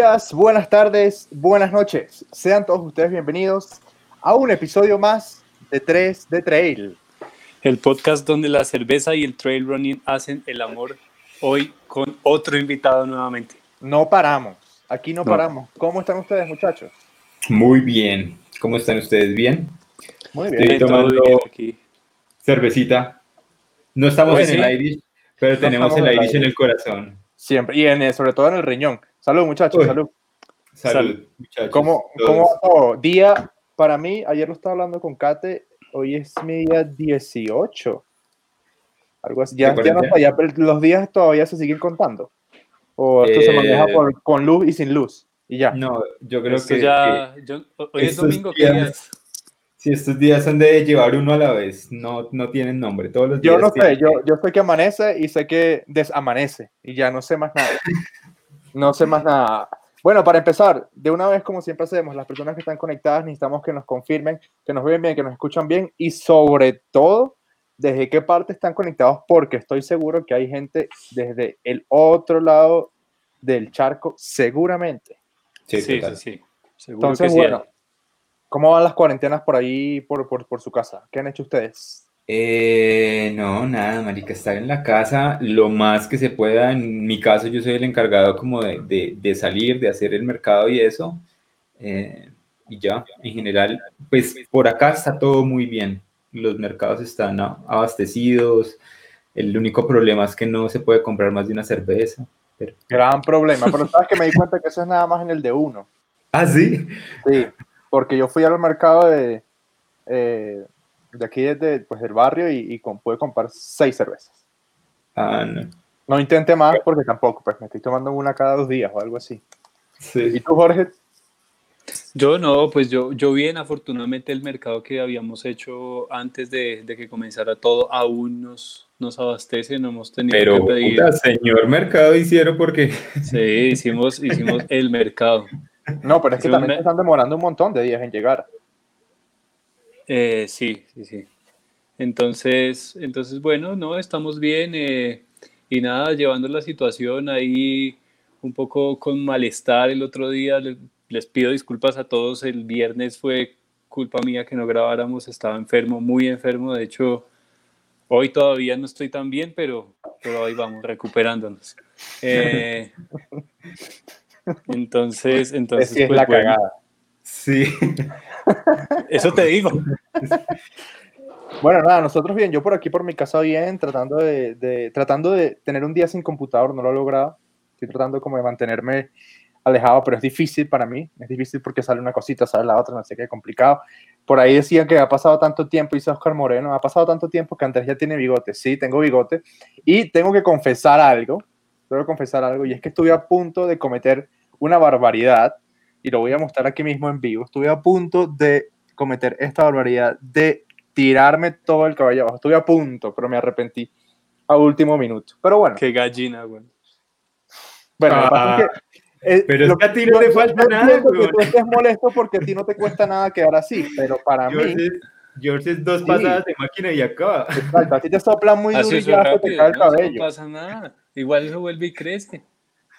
Días, buenas tardes, buenas noches. Sean todos ustedes bienvenidos a un episodio más de 3 de Trail. El podcast donde la cerveza y el trail running hacen el amor. Hoy con otro invitado nuevamente. No paramos, aquí no, paramos. ¿Cómo están ustedes, muchachos? Muy bien. ¿Cómo están ustedes? ¿Bien? Muy bien. Estoy tomando bien aquí. cervecita. No estamos Pues en sí. el Irish, pero No tenemos el Irish en el corazón. Siempre. Y en, sobre todo en el riñón. Salud, muchachos, Uy. salud. Salud, Salud. muchachos. ¿Cómo, cómo va todo? Día, para mí, ayer lo estaba hablando con Kate, hoy es mi día 18. Algo así. Ya, ¿De ya no ya pero los días todavía se siguen contando. O esto se Eh, maneja por- con luz y sin luz. Y ya. No, yo creo Esto que, ya, yo- hoy es domingo, ¿qué días- día es? que si estos días son de llevar uno a la vez, no, no tienen nombre. Todos los Yo días no sé, tienen- yo, yo sé que amanece y sé que desamanece y ya no sé más nada. No sé más nada. Bueno, para empezar, de una vez, como siempre hacemos, las personas que están conectadas necesitamos que nos confirmen, que nos ven bien, que nos escuchan bien y sobre todo, desde qué parte están conectados, porque estoy seguro que hay gente desde el otro lado del charco, seguramente. Sí, Sí, total. sí, sí. Seguro Entonces, que sí. bueno, ¿cómo van las cuarentenas por ahí, por, por, por su casa? ¿Qué han hecho ustedes? Eh, no, nada, marica, estar en la casa lo más que se pueda. En mi caso, yo soy el encargado como de, de- de salir, de hacer el mercado y eso. eh, y ya, en general, pues por acá está todo muy bien. Los mercados están abastecidos. El único problema es que no se puede comprar más de una cerveza. Pero... Gran problema, pero sabes que me di cuenta que eso es nada más en el de uno. Ah, sí. Sí, porque yo fui al mercado de, eh, de aquí desde pues, del barrio y, y con- pude comprar seis cervezas. Ah, no. No intenté más porque tampoco, pues me estoy tomando una cada dos días o algo así. ¿Y Sí. tú, Jorge? Yo no, pues yo, yo bien, afortunadamente el mercado que habíamos hecho antes de, de que comenzara todo aún nos, nos abastece, no hemos tenido Pero, que pedir. puta, señor mercado hicieron porque... Sí, hicimos, hicimos el mercado. No, pero es que también me- se están demorando un montón de días en llegar. Eh, sí, sí, sí. Entonces, entonces, bueno, no, estamos bien eh, y nada, llevando la situación ahí un poco con malestar el otro día. le- Les pido disculpas a todos, el viernes fue culpa mía que no grabáramos, estaba enfermo, muy enfermo, de hecho, hoy todavía no estoy tan bien, pero, pero ahí vamos, recuperándonos. Eh, entonces, entonces, Así es pues, la bueno, cagada. Sí. eso te digo. Bueno, nada, nosotros bien, yo por aquí por mi casa bien, tratando de, de- tratando de tener un día sin computador, no lo he logrado. Estoy tratando como de mantenerme alejado, pero es difícil para mí, es difícil porque sale una cosita, sale la otra, no sé qué, complicado. Por ahí decían que ha pasado tanto tiempo, dice Oscar Moreno, ha pasado tanto tiempo que Andrés ya tiene bigote. Sí, tengo bigote. Y tengo que confesar algo, tengo que confesar algo, y es que estuve a punto de cometer una barbaridad, y lo voy a mostrar aquí mismo en vivo. Estuve a punto de cometer esta barbaridad de tirarme todo el cabello abajo. Estuve a punto, pero me arrepentí a último minuto. Pero bueno, Qué gallina, güey. bueno, lo pasa es que, eh, Pero lo que a ti no te falta nada, entiendo que weón. tú estés molesto porque a ti no te cuesta nada quedar así, pero para mí, George es, George es dos Sí. pasadas de máquina y acaba. exacto, a ti te sopla muy duro y ya se te rápido, cae el no, eso no cabello. pasa nada. Igual eso vuelve y crece.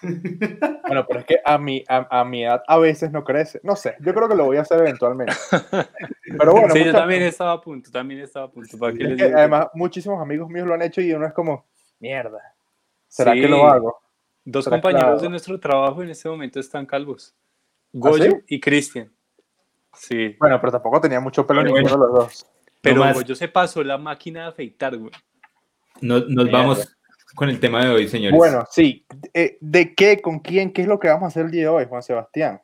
Bueno, pero es que a mi, a, a mi edad a veces no crece. No sé, yo creo que lo voy a hacer eventualmente. Pero bueno, sí, yo también estaba a punto, también estaba a punto. ¿Para qué es les que digo que- además muchísimos amigos míos lo han hecho y uno es como, mierda, ¿será que lo hago? Dos compañeros claro. de nuestro trabajo en este momento están calvos. Goyo ¿Ah, sí? y Cristian. Sí. Bueno, pero tampoco tenía mucho pelo ninguno de los dos. Pero más. Goyo se pasó la máquina de afeitar, güey. Nos, nos Mierda. vamos con el tema de hoy, señores. Bueno, sí. Eh, ¿De qué? ¿Con quién? ¿Qué es lo que vamos a hacer el día de hoy, Juan Sebastián?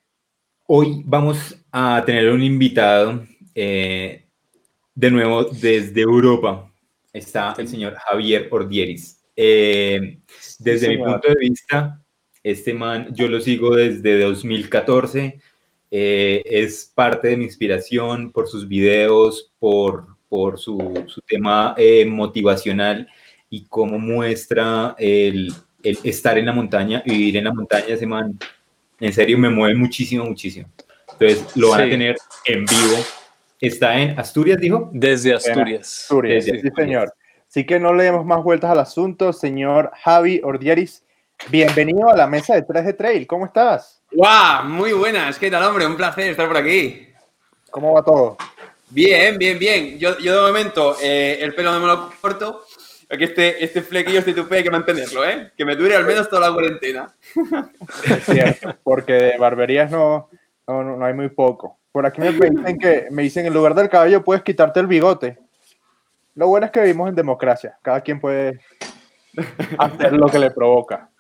Hoy vamos a tener un invitado eh, de nuevo desde Europa. Está el señor Javier Ordieris. Eh, desde mi señor. punto de vista, este man, yo lo sigo desde 2014. eh, es parte de mi inspiración por sus videos, por, por su, su tema eh, motivacional y cómo muestra el, el estar en la montaña y vivir en la montaña. Ese man, en serio, me mueve muchísimo, muchísimo. Entonces, lo van a tener en vivo. Está en Asturias, dijo. Desde Asturias. Asturias, Desde sí, Asturias. señor. Así que no le demos más vueltas al asunto, señor Javi Ordieris. Bienvenido a la mesa de 3 de Trail, ¿cómo estás? ¡Guau! Muy buenas, ¿qué tal, hombre? Un placer estar por aquí. ¿Cómo va todo? Bien, bien, bien. Yo, yo de momento eh, el pelo no me lo corto, porque este, este flequillo, este tupé hay que mantenerlo, ¿eh? Que me dure al menos toda la cuarentena. Es cierto, porque de barberías no, no, no hay muy poco. Por aquí me dicen que me dicen en lugar del cabello puedes quitarte el bigote. Lo bueno es que vivimos en democracia. Cada quien puede hacer lo que le provoca.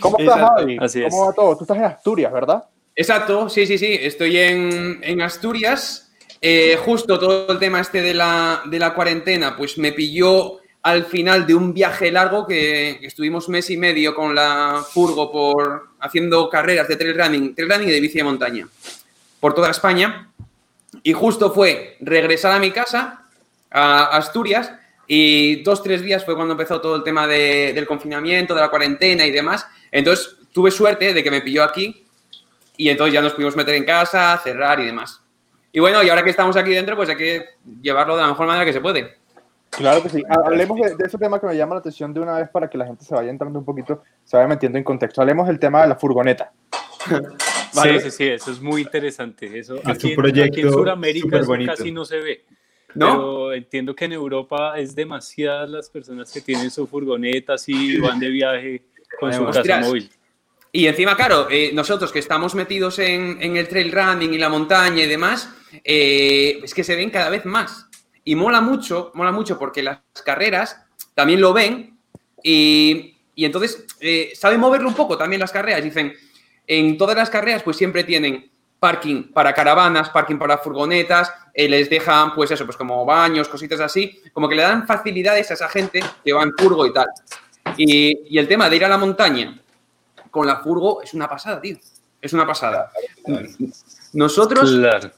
¿Cómo estás, Exacto, Javi? así ¿Cómo es. va todo? Tú estás en Asturias, ¿verdad? Exacto, sí, sí, sí. Estoy en, en Asturias. Eh, justo todo el tema este de la, de la cuarentena, pues me pilló al final de un viaje largo que estuvimos mes y medio con la furgo por haciendo carreras de trail running, trail running y de bici de montaña por toda España. Y justo fue regresar a mi casa, a Asturias, y dos, tres días fue cuando empezó todo el tema de- del confinamiento, de la cuarentena y demás. Entonces tuve suerte de que me pilló aquí y entonces ya nos pudimos meter en casa, cerrar y demás. Y bueno, y ahora que estamos aquí dentro, pues hay que llevarlo de la mejor manera que se puede. Claro que sí. Ha- Hablemos de, de ese tema que me llama la atención de una vez para que la gente se vaya entrando un poquito, se vaya metiendo en contexto. Hablemos del tema de la furgoneta. Vale. Sí, sí, sí, eso es muy interesante. Eso Es aquí, un en- proyecto aquí en Sudamérica súper eso bonito. casi no se ve. ¿No? Pero entiendo que en Europa es demasiadas las personas que tienen su furgoneta así van de viaje con su casa móvil. Y encima, claro, eh, nosotros que estamos metidos en, en el trail running y la montaña y demás, eh, es que se ven cada vez más. Y mola mucho, mola mucho porque las carreras también lo ven y, y entonces eh, saben moverlo un poco también las carreras. Dicen, en todas las carreras pues siempre tienen parking para caravanas, parking para furgonetas, eh, les dejan pues eso, pues como baños, cositas así, como que le dan facilidades a esa gente que va en furgo y tal. Y, y el tema de ir a la montaña con la furgo es una pasada, tío. Es una pasada. Nosotros Claro.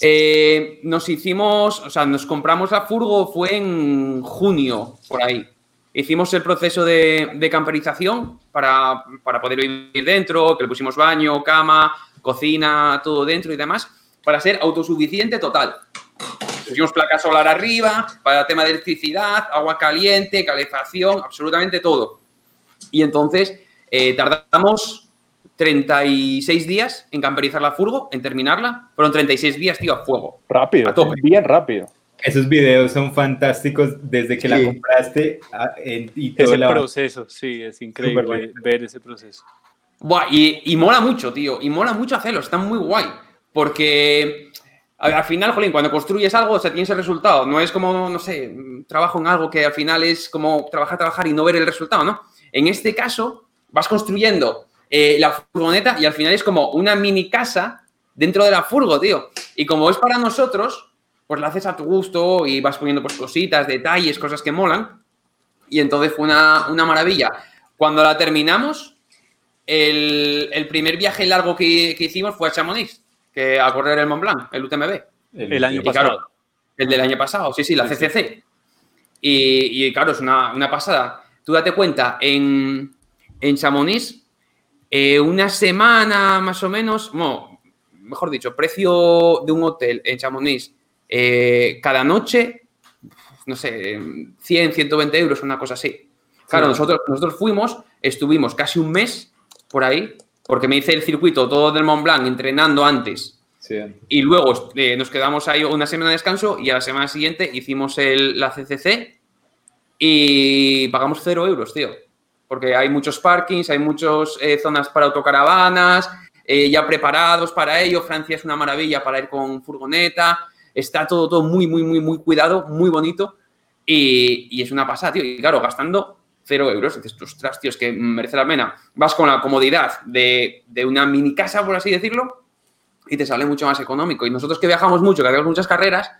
Eh, nos hicimos, o sea, nos compramos la furgo, fue en junio, por ahí. Hicimos el proceso de, camperización para, para poder vivir dentro, que le pusimos baño, cama, cocina, todo dentro y demás, para ser autosuficiente total. Pusimos placa solar arriba, para el tema de electricidad, agua caliente, calefacción, absolutamente todo. Y entonces eh, tardamos 36 días en camperizar la furgo, en terminarla. Fueron 36 días, tío, a fuego. Rápido, A tope. bien rápido. Esos videos son fantásticos desde que la compraste a- en- y todo Ese la- proceso, sí, es increíble ver ese proceso. Buah, y, y mola mucho, tío. Y mola mucho hacerlo. Está muy guay. Porque al final, jolín, cuando construyes algo, o sea, tienes el resultado. No es como, no sé, trabajo en algo que al final es como trabajar, trabajar y no ver el resultado, ¿no? En este caso, vas construyendo eh, la furgoneta y al final es como una mini casa dentro de la furgo, tío. Y como es para nosotros, pues la haces a tu gusto y vas poniendo pues cositas, detalles, cosas que molan. Y entonces fue una, una maravilla. Cuando la terminamos, el, el primer viaje largo que, que hicimos fue a Chamonix, que a correr el Mont Blanc, el UTMB. El año Y claro, pasado. el del año pasado, sí, sí, la Sí, sí. CCC. Y, y, claro, es una, una pasada. Tú date cuenta, en, en Chamonix, eh, una semana más o menos, bueno, mejor dicho, precio de un hotel en Chamonix eh, cada noche, no sé, 100, 120 euros, una cosa así. Claro, Sí. nosotros, nosotros fuimos, estuvimos casi un mes por ahí, porque me hice el circuito todo del Mont Blanc entrenando antes Sí. y luego eh, nos quedamos ahí una semana de descanso y a la semana siguiente hicimos el- la CCC y pagamos cero euros, tío. Porque hay muchos parkings, hay muchas zonas para autocaravanas, eh, ya preparados para ello. Francia es una maravilla para ir con furgoneta. Está todo, todo muy, muy, muy, muy cuidado, muy bonito. Y, y es una pasada, tío. Y claro, gastando cero euros. Dices, ostras, tío, es que merece la pena. Vas con la comodidad de, de una mini casa, por así decirlo, y te sale mucho más económico. Y nosotros que viajamos mucho, que hacemos muchas carreras,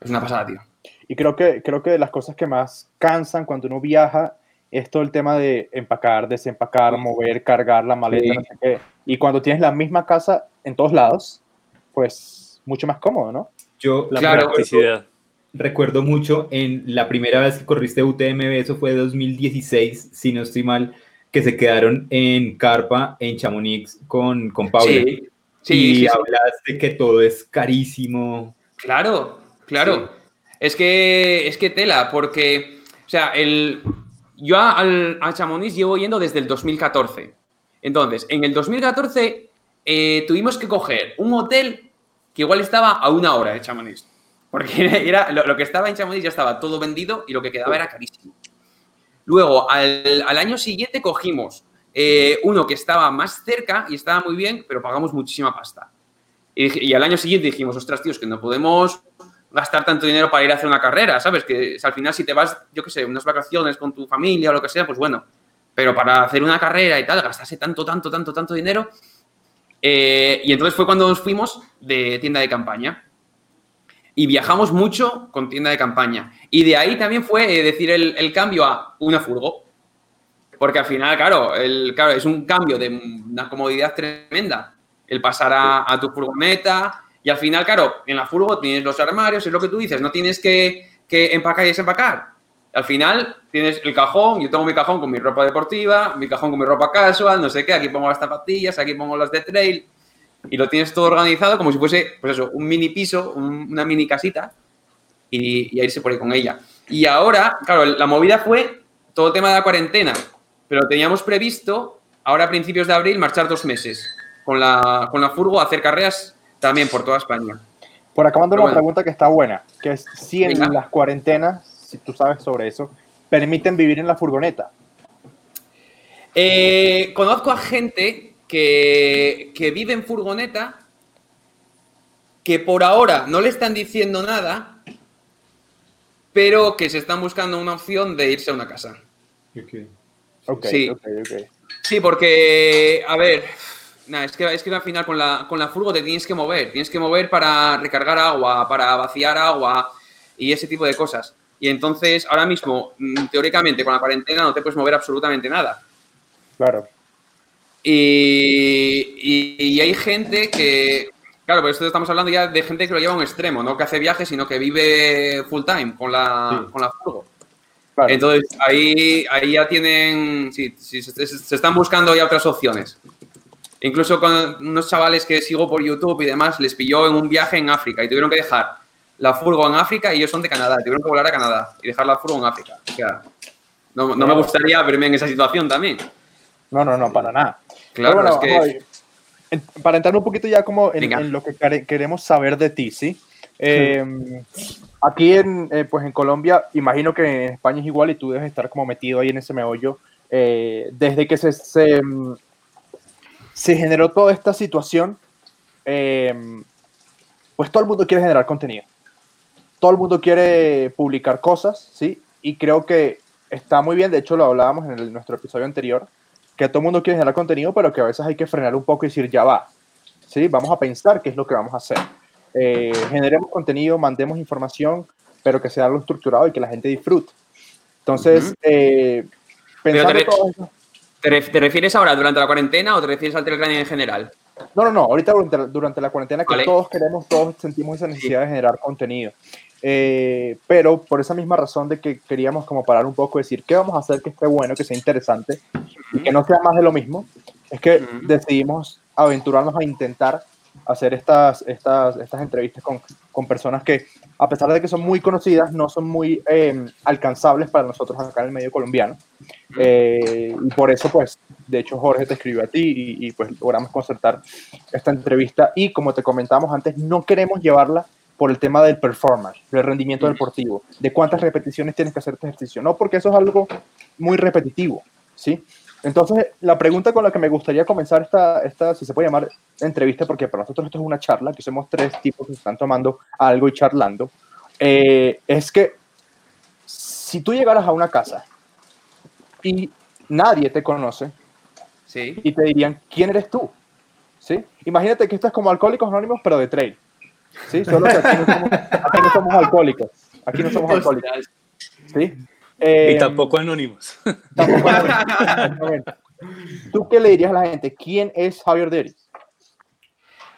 es una pasada, tío. Y creo que, creo que las cosas que más cansan cuando uno viaja es todo el tema de empacar, desempacar, mover, cargar la maleta, Sí. no sé qué. Y cuando tienes la misma casa en todos lados, pues mucho más cómodo, ¿no? Yo La Claro. practicidad. recuerdo mucho en la primera vez que corriste UTMB, eso fue 2016, si no estoy mal, que se quedaron en Carpa, en Chamonix, con, con Paula. Sí, sí, y sí, sí. hablaste que todo es carísimo. Claro, claro. Es que es que tela, porque, o sea, el yo al, a Chamonix llevo yendo desde el 2014. Entonces, en el 2014 eh, tuvimos que coger un hotel que igual estaba a una hora de Chamonix. Porque era, lo, que estaba en Chamonix ya estaba todo vendido y lo que quedaba era carísimo. Luego, al, año siguiente cogimos eh, uno que estaba más cerca y estaba muy bien, pero pagamos muchísima pasta. Y, al año siguiente dijimos, ostras, tíos, que no podemos gastar tanto dinero para ir a hacer una carrera, ¿sabes? Que al final si te vas, yo qué sé, unas vacaciones con tu familia o lo que sea, pues bueno. Pero para hacer una carrera y tal, gastarse tanto, tanto, tanto, tanto dinero. Eh, y entonces fue cuando nos fuimos de tienda de campaña. Y viajamos mucho con tienda de campaña. Y de ahí también fue eh, decir el, cambio a una furgo. Porque al final, claro, el, claro, es un cambio de una comodidad tremenda. El pasar a tu furgoneta, y al final, claro, en la furgo tienes los armarios, es lo que tú dices, no tienes que, empacar y desempacar. Al final tienes el cajón, yo tengo mi cajón con mi ropa deportiva, mi cajón con mi ropa casual, no sé qué, aquí pongo las zapatillas, aquí pongo las de trail, y lo tienes todo organizado como si fuese, pues eso, un mini piso, una mini casita, y, y a irse por ahí con ella. Y ahora, claro, la movida fue todo tema de la cuarentena, pero teníamos previsto, ahora a principios de abril, marchar dos meses con la, con la furgo a hacer carreras también por toda España. Por acá mando una pregunta que está buena, que es si en las cuarentenas, si tú sabes sobre eso, permiten vivir en la furgoneta. Eh, conozco a gente que, que vive en furgoneta que por ahora no le están diciendo nada, pero que se están buscando una opción de irse a una casa. Ok, sí. okay, okay. sí, porque, a ver, es que, es que al final con la, con la furgo te tienes que mover. Tienes que mover para recargar agua, para vaciar agua y ese tipo de cosas. Y entonces, ahora mismo, mm, teóricamente, con la cuarentena no te puedes mover absolutamente nada. Claro. Y, hay gente que, claro, pero esto estamos hablando ya de gente que lo lleva a un extremo, no que hace viajes, sino que vive full time con la, con la furgo. Entonces, ahí, ahí ya tienen, sí, se, se, están buscando ya otras opciones. Incluso con unos chavales que sigo por YouTube y demás, les pilló en un viaje en África y tuvieron que dejar la furgo en África y ellos son de Canadá, tuvieron que volar a Canadá y dejar la furgo en África. O sea, no, me gustaría verme en esa situación también. No, no, no, para nada. Claro, es que... para entrar un poquito ya como en, lo que queremos saber de ti, ¿sí? Eh, aquí en, eh, pues en Colombia, imagino que en España es igual y tú debes estar como metido ahí en ese meollo. Eh, desde que se, se, se generó toda esta situación, eh, pues todo el mundo quiere generar contenido. Todo el mundo quiere publicar cosas, ¿sí? Y creo que está muy bien, de hecho lo hablábamos en nuestro episodio anterior, que todo el mundo quiere generar contenido, pero que a veces hay que frenar un poco y decir, ya va, ¿sí? Vamos a pensar qué es lo que vamos a hacer. Eh, generemos contenido, mandemos información, pero que sea algo estructurado y que la gente disfrute. Entonces, eh, pensando todo eso, ¿Te, refieres ahora durante la cuarentena o te refieres al Telegram en general? No, no, no, ahorita durante, la cuarentena que todos queremos, todos sentimos esa necesidad de generar contenido. Eh, pero por esa misma razón de que queríamos como parar un poco, decir qué vamos a hacer que esté bueno, que sea interesante y que no sea más de lo mismo, es que decidimos aventurarnos a intentar hacer estas, estas, estas entrevistas con, con, personas que, a pesar de que son muy conocidas, no son muy eh, alcanzables para nosotros acá en el medio colombiano. Eh, y por eso, pues, de hecho, Jorge te escribió a ti y, pues logramos concertar esta entrevista. Y como te comentamos antes, no queremos llevarla por el tema del performance, del rendimiento deportivo, de cuántas repeticiones tienes que hacer este ejercicio. No, porque eso es algo muy repetitivo, ¿sí? Entonces, la pregunta con la que me gustaría comenzar esta, esta, si se puede llamar entrevista, porque para nosotros esto es una charla, que somos tres tipos que están tomando algo y charlando, eh, es que si tú llegaras a una casa y nadie te conoce sí. y te dirían, ¿quién eres tú? ¿Sí? Imagínate que esto es como Alcohólicos Anónimos, pero de trail. ¿Sí? Solo que aquí no somos, aquí no somos alcohólicos. Aquí no somos alcohólicos. ¿Sí? Y em, tampoco anónimos. ¿Tú qué le dirías a la gente? ¿Quién es Javier Dieres?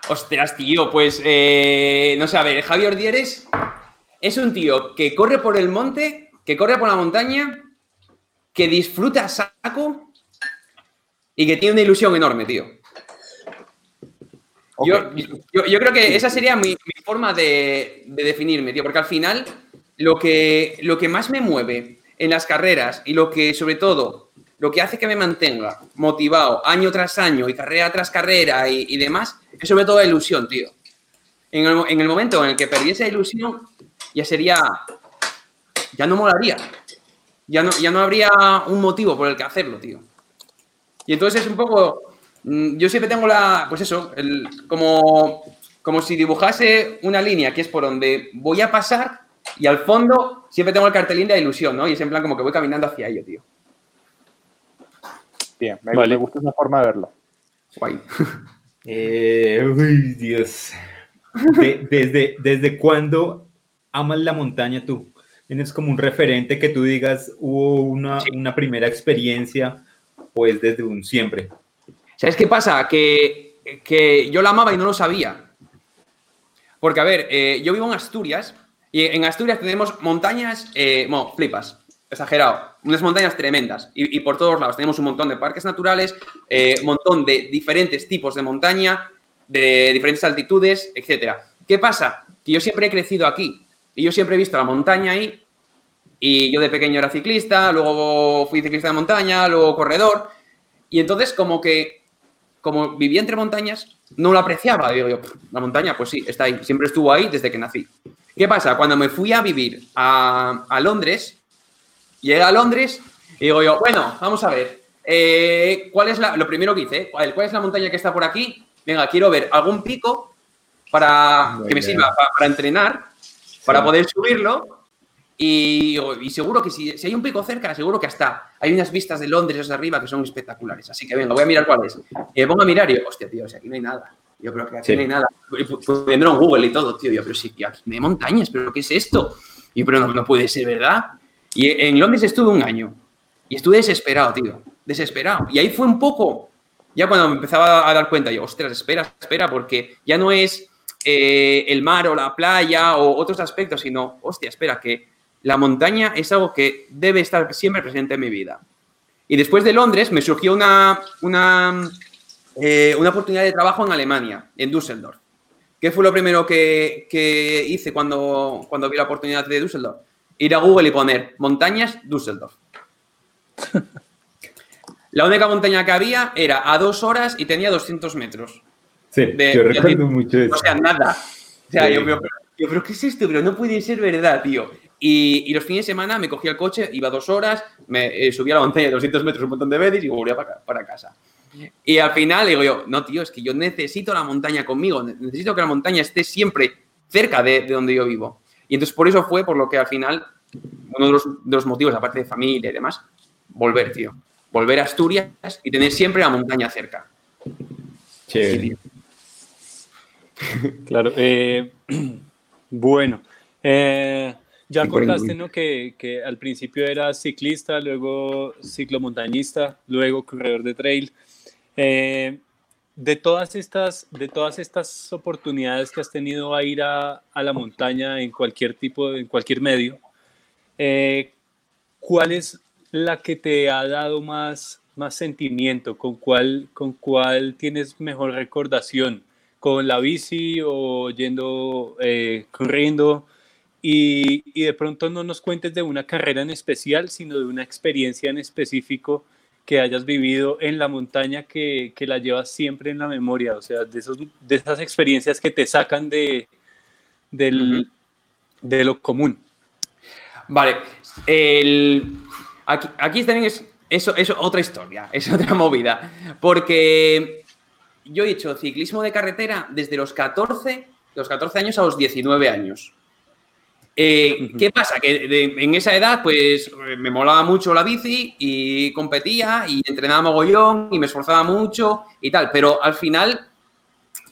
Ostras, tío, pues eh, no sé, a ver, Javier Dieres es un tío que corre por el monte, que corre por la montaña, que disfruta saco y que tiene una ilusión enorme, tío. Yo, creo que esa sería mi, forma de, de, definirme, tío, porque al final lo que, lo que más me mueve en las carreras y lo que, sobre todo, lo que hace que me mantenga motivado año tras año y carrera tras carrera y, demás, es sobre todo ilusión, tío. En el, en el, momento en el que perdí esa ilusión, ya sería, ya no molaría. Ya no, ya no habría un motivo por el que hacerlo, tío. Y entonces es un poco, mm, yo siempre tengo la, pues eso, el, como, como si dibujase una línea que es por donde voy a pasar y al fondo siempre tengo el cartelín de ilusión, ¿no? Y es en plan como que voy caminando hacia ello, tío. Bien, me, gusta esa forma de verlo. Guay. Eh, uy, Dios. desde, ¿Desde cuándo amas la montaña tú? ¿Tienes como un referente que tú digas, hubo una, una primera experiencia, pues desde un siempre? ¿Sabes qué pasa? Que, que yo la amaba y no lo sabía. Porque, a ver, eh, yo vivo en Asturias y en Asturias tenemos montañas, eh, flipas, exagerado, unas montañas tremendas y, por todos lados. Tenemos un montón de parques naturales, eh, un montón de diferentes tipos de montaña, de diferentes altitudes, etc. ¿Qué pasa? Que yo siempre he crecido aquí y yo siempre he visto la montaña ahí y yo de pequeño era ciclista, luego fui ciclista de montaña, luego corredor y entonces como que, como vivía entre montañas, no lo apreciaba. La montaña, pues sí, está ahí, siempre estuvo ahí desde que nací. ¿Qué pasa? Cuando me fui a vivir a, Londres, llegué a Londres y digo yo, bueno, vamos a ver, eh, ¿cuál es la, lo primero que hice? ¿Cuál, es la montaña que está por aquí? Venga, quiero ver algún pico para que me sirva para, entrenar, para poder subirlo. Y, seguro que si, hay un pico cerca, seguro que hasta hay unas vistas de Londres desde arriba que son espectaculares. Así que venga, voy a mirar cuál es. Y pongo a mirar y hostia, tío, o sea, aquí no hay nada. Yo creo que aquí no hay nada. Poniéndolo en Google y todo, tío. Yo, pero sí, tío, aquí no hay montañas, pero ¿qué es esto? Y pero no, puede ser verdad. Y en Londres estuve un año. Y estuve desesperado, tío. Desesperado. Y ahí fue un poco, ya cuando me empezaba a dar cuenta, yo, ostras, espera, espera, porque ya no es eh, el mar o la playa o otros aspectos, sino, hostia, espera, que la montaña es algo que debe estar siempre presente en mi vida. Y después de Londres me surgió una, una eh, una oportunidad de trabajo en Alemania, en Düsseldorf. ¿Qué fue lo primero que, hice cuando, cuando vi la oportunidad de Düsseldorf? Ir a Google y poner montañas Düsseldorf. La única montaña que había era a dos horas y tenía 200 metros. Sí, yo recuerdo mucho eso. O sea, nada. O sea, yo, pero ¿qué es esto? Pero no puede ser verdad, tío. Y, los fines de semana me cogía el coche, iba dos horas, me eh, subía a la montaña de 200 metros un montón de veces y volvía para, para casa. Y al final digo yo, no, tío, es que yo necesito la montaña conmigo, necesito que la montaña esté siempre cerca de, donde yo vivo. Y entonces por eso fue por lo que al final, uno de los, motivos, aparte de familia y demás, volver, tío. Volver a Asturias y tener siempre la montaña cerca. Sí, claro. Eh, bueno, eh, ya contaste, ¿no? Que, que, al principio eras ciclista, luego ciclomontañista, luego corredor de trail. Eh, de, todas estas, de todas estas oportunidades que has tenido a ir a, la montaña en cualquier tipo, en cualquier medio, eh, ¿cuál es la que te ha dado más, más sentimiento? ¿Con cuál, ¿Con cuál tienes mejor recordación? ¿Con la bici o yendo eh, corriendo? Y, y, de pronto no nos cuentes de una carrera en especial, sino de una experiencia en específico que hayas vivido en la montaña que, que la llevas siempre en la memoria, o sea, de, esos, de esas experiencias que te sacan de, del, de lo común. Vale, el, aquí, aquí también es eso, eso, otra historia, es otra movida, porque yo he hecho ciclismo de carretera desde los 14, los 14 años a los 19 años. Eh, ¿Qué pasa? Que en esa edad, pues me molaba mucho la bici y competía y entrenaba mogollón y me esforzaba mucho y tal, pero al final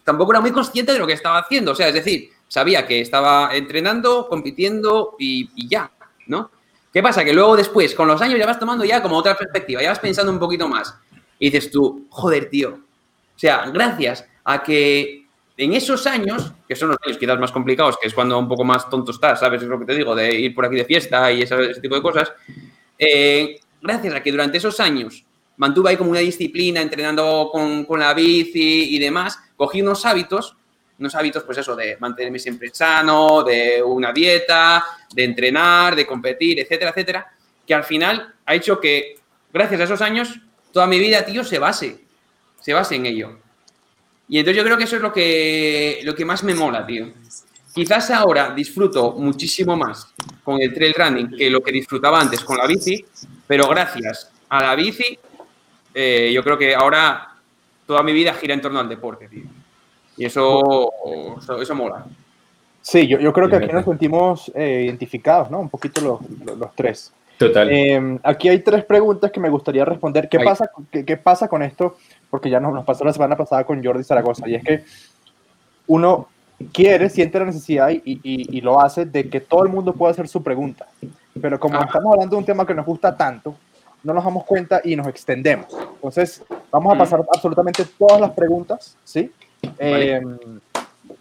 tampoco era muy consciente de lo que estaba haciendo. O sea, es decir, sabía que estaba entrenando, compitiendo y, ya, ¿no? ¿Qué pasa? Que luego después, con los años, ya vas tomando ya como otra perspectiva, ya vas pensando un poquito más. Y dices tú, joder, tío. O sea, gracias a que en esos años, que son los años quizás más complicados, que es cuando un poco más tonto estás, ¿sabes? Es lo que te digo, de ir por aquí de fiesta y ese, tipo de cosas. Eh, gracias a que durante esos años mantuve ahí como una disciplina, entrenando con, con, la bici y demás, cogí unos hábitos, unos hábitos, pues eso, de mantenerme siempre sano, de una dieta, de entrenar, de competir, etcétera, etcétera, que al final ha hecho que, gracias a esos años, toda mi vida, tío, se base, se base en ello. Y entonces yo creo que eso es lo que, lo que más me mola, tío. Quizás ahora disfruto muchísimo más con el trail running que lo que disfrutaba antes con la bici, pero gracias a la bici, eh, yo creo que ahora toda mi vida gira en torno al deporte, tío. Y eso, eso, eso mola. Sí, yo, yo creo que aquí nos sentimos eh, identificados, ¿no? Un poquito los, los, los tres. Total. Eh, aquí hay tres preguntas que me gustaría responder. ¿Qué, pasa, qué, qué pasa con esto? Porque ya nos, nos pasó la semana pasada con Jordi Zaragoza. Y es que uno quiere, siente la necesidad y, y- y lo hace de que todo el mundo pueda hacer su pregunta. Pero como Ah. estamos hablando de un tema que nos gusta tanto, no nos damos cuenta y nos extendemos. Entonces, vamos a Mm. pasar absolutamente todas las preguntas, ¿sí? Vale. Eh,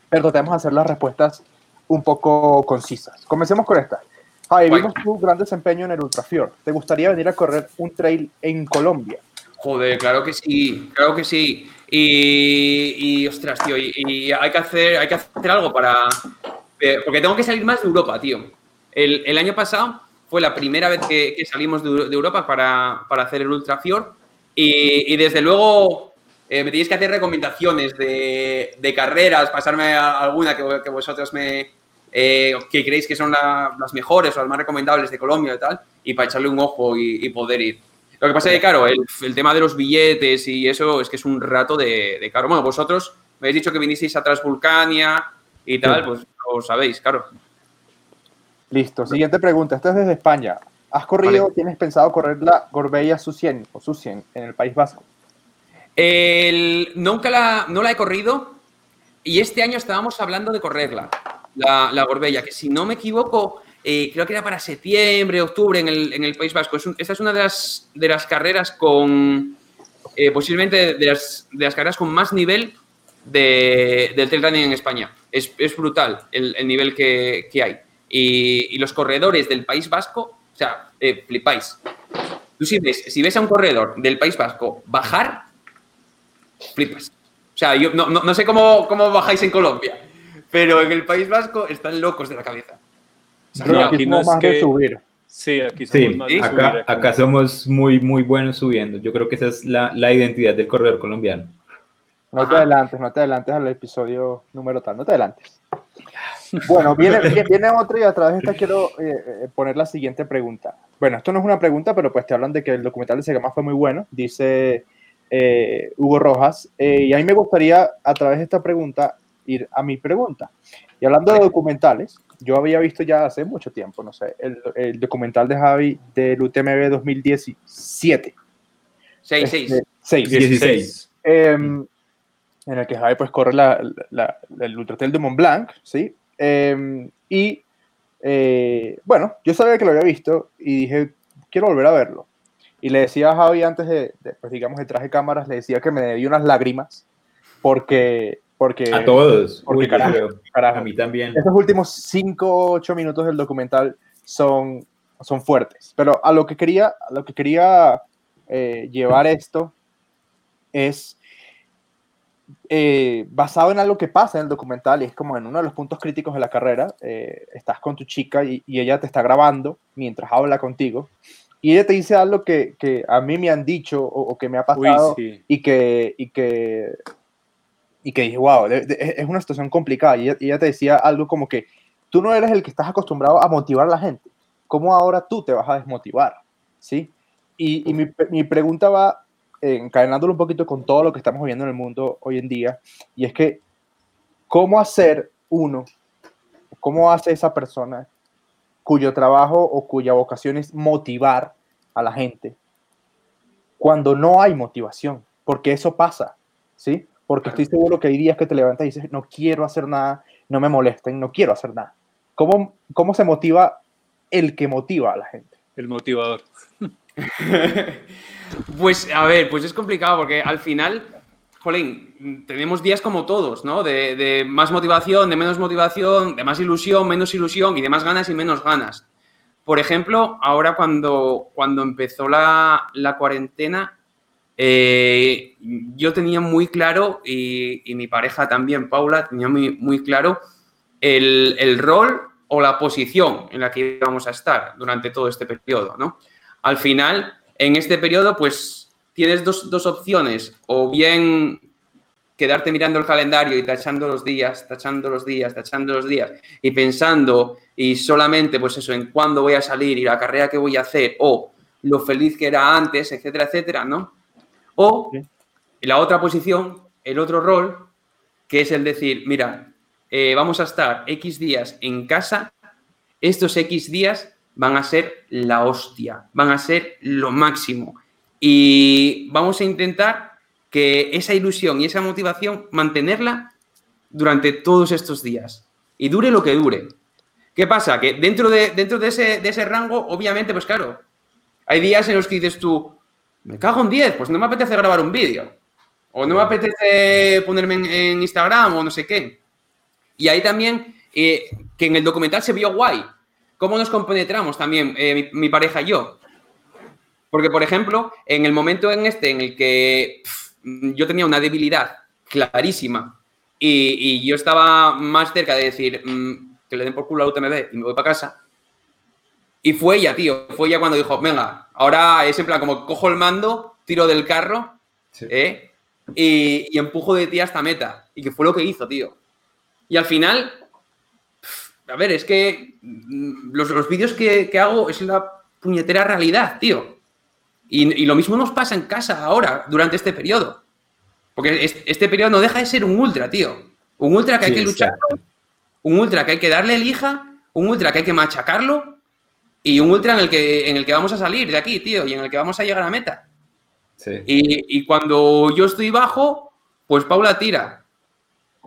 pero tratemos de hacer las respuestas un poco concisas. Comencemos con esta. Javi, vimos tu gran desempeño en el Ultrafjord. ¿Te gustaría venir a correr un trail en Colombia? Joder, claro que sí, claro que sí. Y, y, ostras, tío, y, hay, que hacer, hay que hacer algo para... eh, porque tengo que salir más de Europa, tío. El, el año pasado fue la primera vez que, salimos de, Europa para, para hacer el Ultra Fjord. Y, y desde luego eh, me tenéis que hacer recomendaciones de, de carreras, pasarme a alguna que, que vosotros me... eh, que creéis que son la- las mejores o las más recomendables de Colombia y tal, y para echarle un ojo y poder ir. Lo que pasa es que, claro, el, el tema de los billetes y eso es que es un rato de, de caro. Bueno, vosotros me habéis dicho que vinisteis a Transvulcania y tal, pues lo sabéis, claro. Listo. Siguiente pregunta. Esta es desde España. ¿Has corrido, Vale. tienes pensado correr la Gorbella Susien o Susien en el País Vasco? El- nunca la, no la he corrido y este año estábamos hablando de correrla, la, la Gorbella, que si no me equivoco, eh, creo que era para septiembre, octubre en el, en el País Vasco. Esta es una de las, de las carreras con, eh, posiblemente de las, de las carreras con más nivel de, del trail running en España. Es, es brutal el, el nivel que, que hay. Y, y los corredores del País Vasco, o sea, eh, flipáis. Tú si ves, si ves a un corredor del País Vasco bajar, flipas. O sea, yo no, no- no sé cómo, cómo bajáis en Colombia, pero en el País Vasco están locos de la cabeza. Creo que aquí aquí no es más de que- subir. Sí, aquí somos Sí, más subir acá, aquí. acá somos muy, muy buenos subiendo. Yo creo que esa es la, la identidad del corredor colombiano. No te adelantes, no te adelantes al episodio número tal, no te adelantes. Bueno, viene, viene, otra y a través de esta quiero eh, eh, poner la siguiente pregunta. Bueno, esto no es una pregunta, pero pues te hablan de que el documental de Segama fue muy bueno, dice eh, Hugo Rojas. Eh, y a mí me gustaría, a través de esta pregunta, ir a mi pregunta. Y hablando de documentales, yo había visto ya hace mucho tiempo, no sé, el, el documental de Javi del UTMB 2017. 6-6. Este, seis. 16. Em, en el que Javi pues corre la, la- el Ultratel de Mont Blanc, ¿sí? Em, y eh, bueno, yo sabía que lo había visto y dije, quiero volver a verlo. Y le decía a Javi antes de, de, pues digamos, de cámaras, le decía que me dio unas lágrimas porque, porque A todos. porque Uy, carajo, creo. carajo, A mí también. estos últimos 5 8 minutos del documental son, son fuertes. Pero a lo que quería, a lo que quería eh, llevar esto es eh, basado en algo que pasa en el documental y es como en uno de los puntos críticos de la carrera. eh, estás con tu chica y, y ella te está grabando mientras habla contigo y ella te dice algo que, que a mí me han dicho o, o que me ha Uy, pasado sí. y que, y que, y que dije, wow, de- es una situación complicada. Y ella, te decía algo como que tú no eres el que estás acostumbrado a motivar a la gente. ¿Cómo ahora tú te vas a desmotivar? ¿Sí? Y, y mi, mi pregunta va encadenándolo un poquito con todo lo que estamos viviendo en el mundo hoy en día. Y es que, ¿cómo hacer uno, cómo hace esa persona cuyo trabajo o cuya vocación es motivar a la gente cuando no hay motivación? Porque eso pasa, ¿sí? Porque estoy seguro que hay días que te levantas y dices, no quiero hacer nada, no me molesten, no quiero hacer nada. ¿Cómo, cómo se motiva el que motiva a la gente? El motivador. Pues a ver, pues es complicado porque al final, jolín, tenemos días como todos, ¿no? De, de más motivación, de menos motivación, de más ilusión, menos ilusión y de más ganas y menos ganas. Por ejemplo, ahora cuando, cuando empezó la, la cuarentena, eh, yo tenía muy claro, y, y mi pareja también, Paula, tenía muy, muy claro el, el rol o la posición en la que íbamos a estar durante todo este periodo, ¿no? al final, en este periodo, pues tienes dos, dos opciones, o bien quedarte mirando el calendario y tachando los días, tachando los días, tachando los días y pensando y solamente pues eso en cuándo voy a salir y la carrera que voy a hacer o lo feliz que era antes, etcétera, etcétera, ¿no? O la otra posición, el otro rol, que es el decir, mira, eh, vamos a estar X días en casa, estos X días van a ser la hostia, van a ser lo máximo y vamos a intentar que esa ilusión y esa motivación, mantenerla durante todos estos días. Y dure lo que dure. ¿Qué pasa? Que dentro de, dentro de, ese, de ese rango, obviamente, pues claro, hay días en los que dices tú, me cago en 10, pues no me apetece grabar un vídeo. O no me apetece ponerme en, Instagram o no sé qué. Y ahí también, eh, que en el documental se vio guay. ¿Cómo nos compenetramos también eh, mi, pareja y yo? Porque, por ejemplo, en el momento en este en el que yo tenía una debilidad clarísima y, yo estaba más cerca de decir mm, que le den por culo a UTMB y me voy para casa. Y fue ella, tío. Fue ella cuando dijo, venga, ahora es en plan como cojo el mando, tiro del carro ¿eh? y, empujo de ti hasta meta. Y que fue lo que hizo, tío. Y al final, a ver, es que mm, los, vídeos que, hago es la puñetera realidad, tío. Y, lo mismo nos pasa en casa ahora, durante este periodo. Porque este periodo no deja de ser un ultra, tío. Un ultra que hay que luchar, un ultra que hay que darle elija, un ultra que hay que machacarlo y un ultra en el, que, en el que vamos a salir de aquí, tío, y en el que vamos a llegar a meta. Y, y cuando yo estoy bajo, pues Paula tira.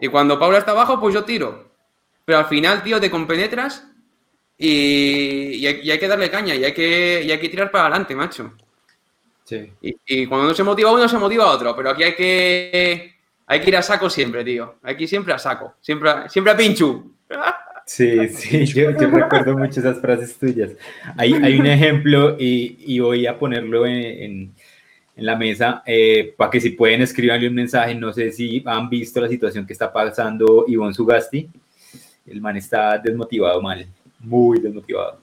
Y cuando Paula está abajo, pues yo tiro. Pero al final, tío, te compenetras y, hay, que darle caña y hay que, y hay que tirar para adelante, macho. Y, cuando no se motiva uno, se motiva otro. Pero aquí hay que, hay que ir a saco siempre, tío. Aquí siempre a saco. Siempre, siempre a pinchu. Sí, sí, yo, recuerdo mucho esas frases tuyas. Hay, hay un ejemplo y, voy a ponerlo en, la mesa eh, para que si pueden escribirle un mensaje. No sé si han visto la situación que está pasando Ivonne Sugasti. El man está desmotivado mal, muy desmotivado.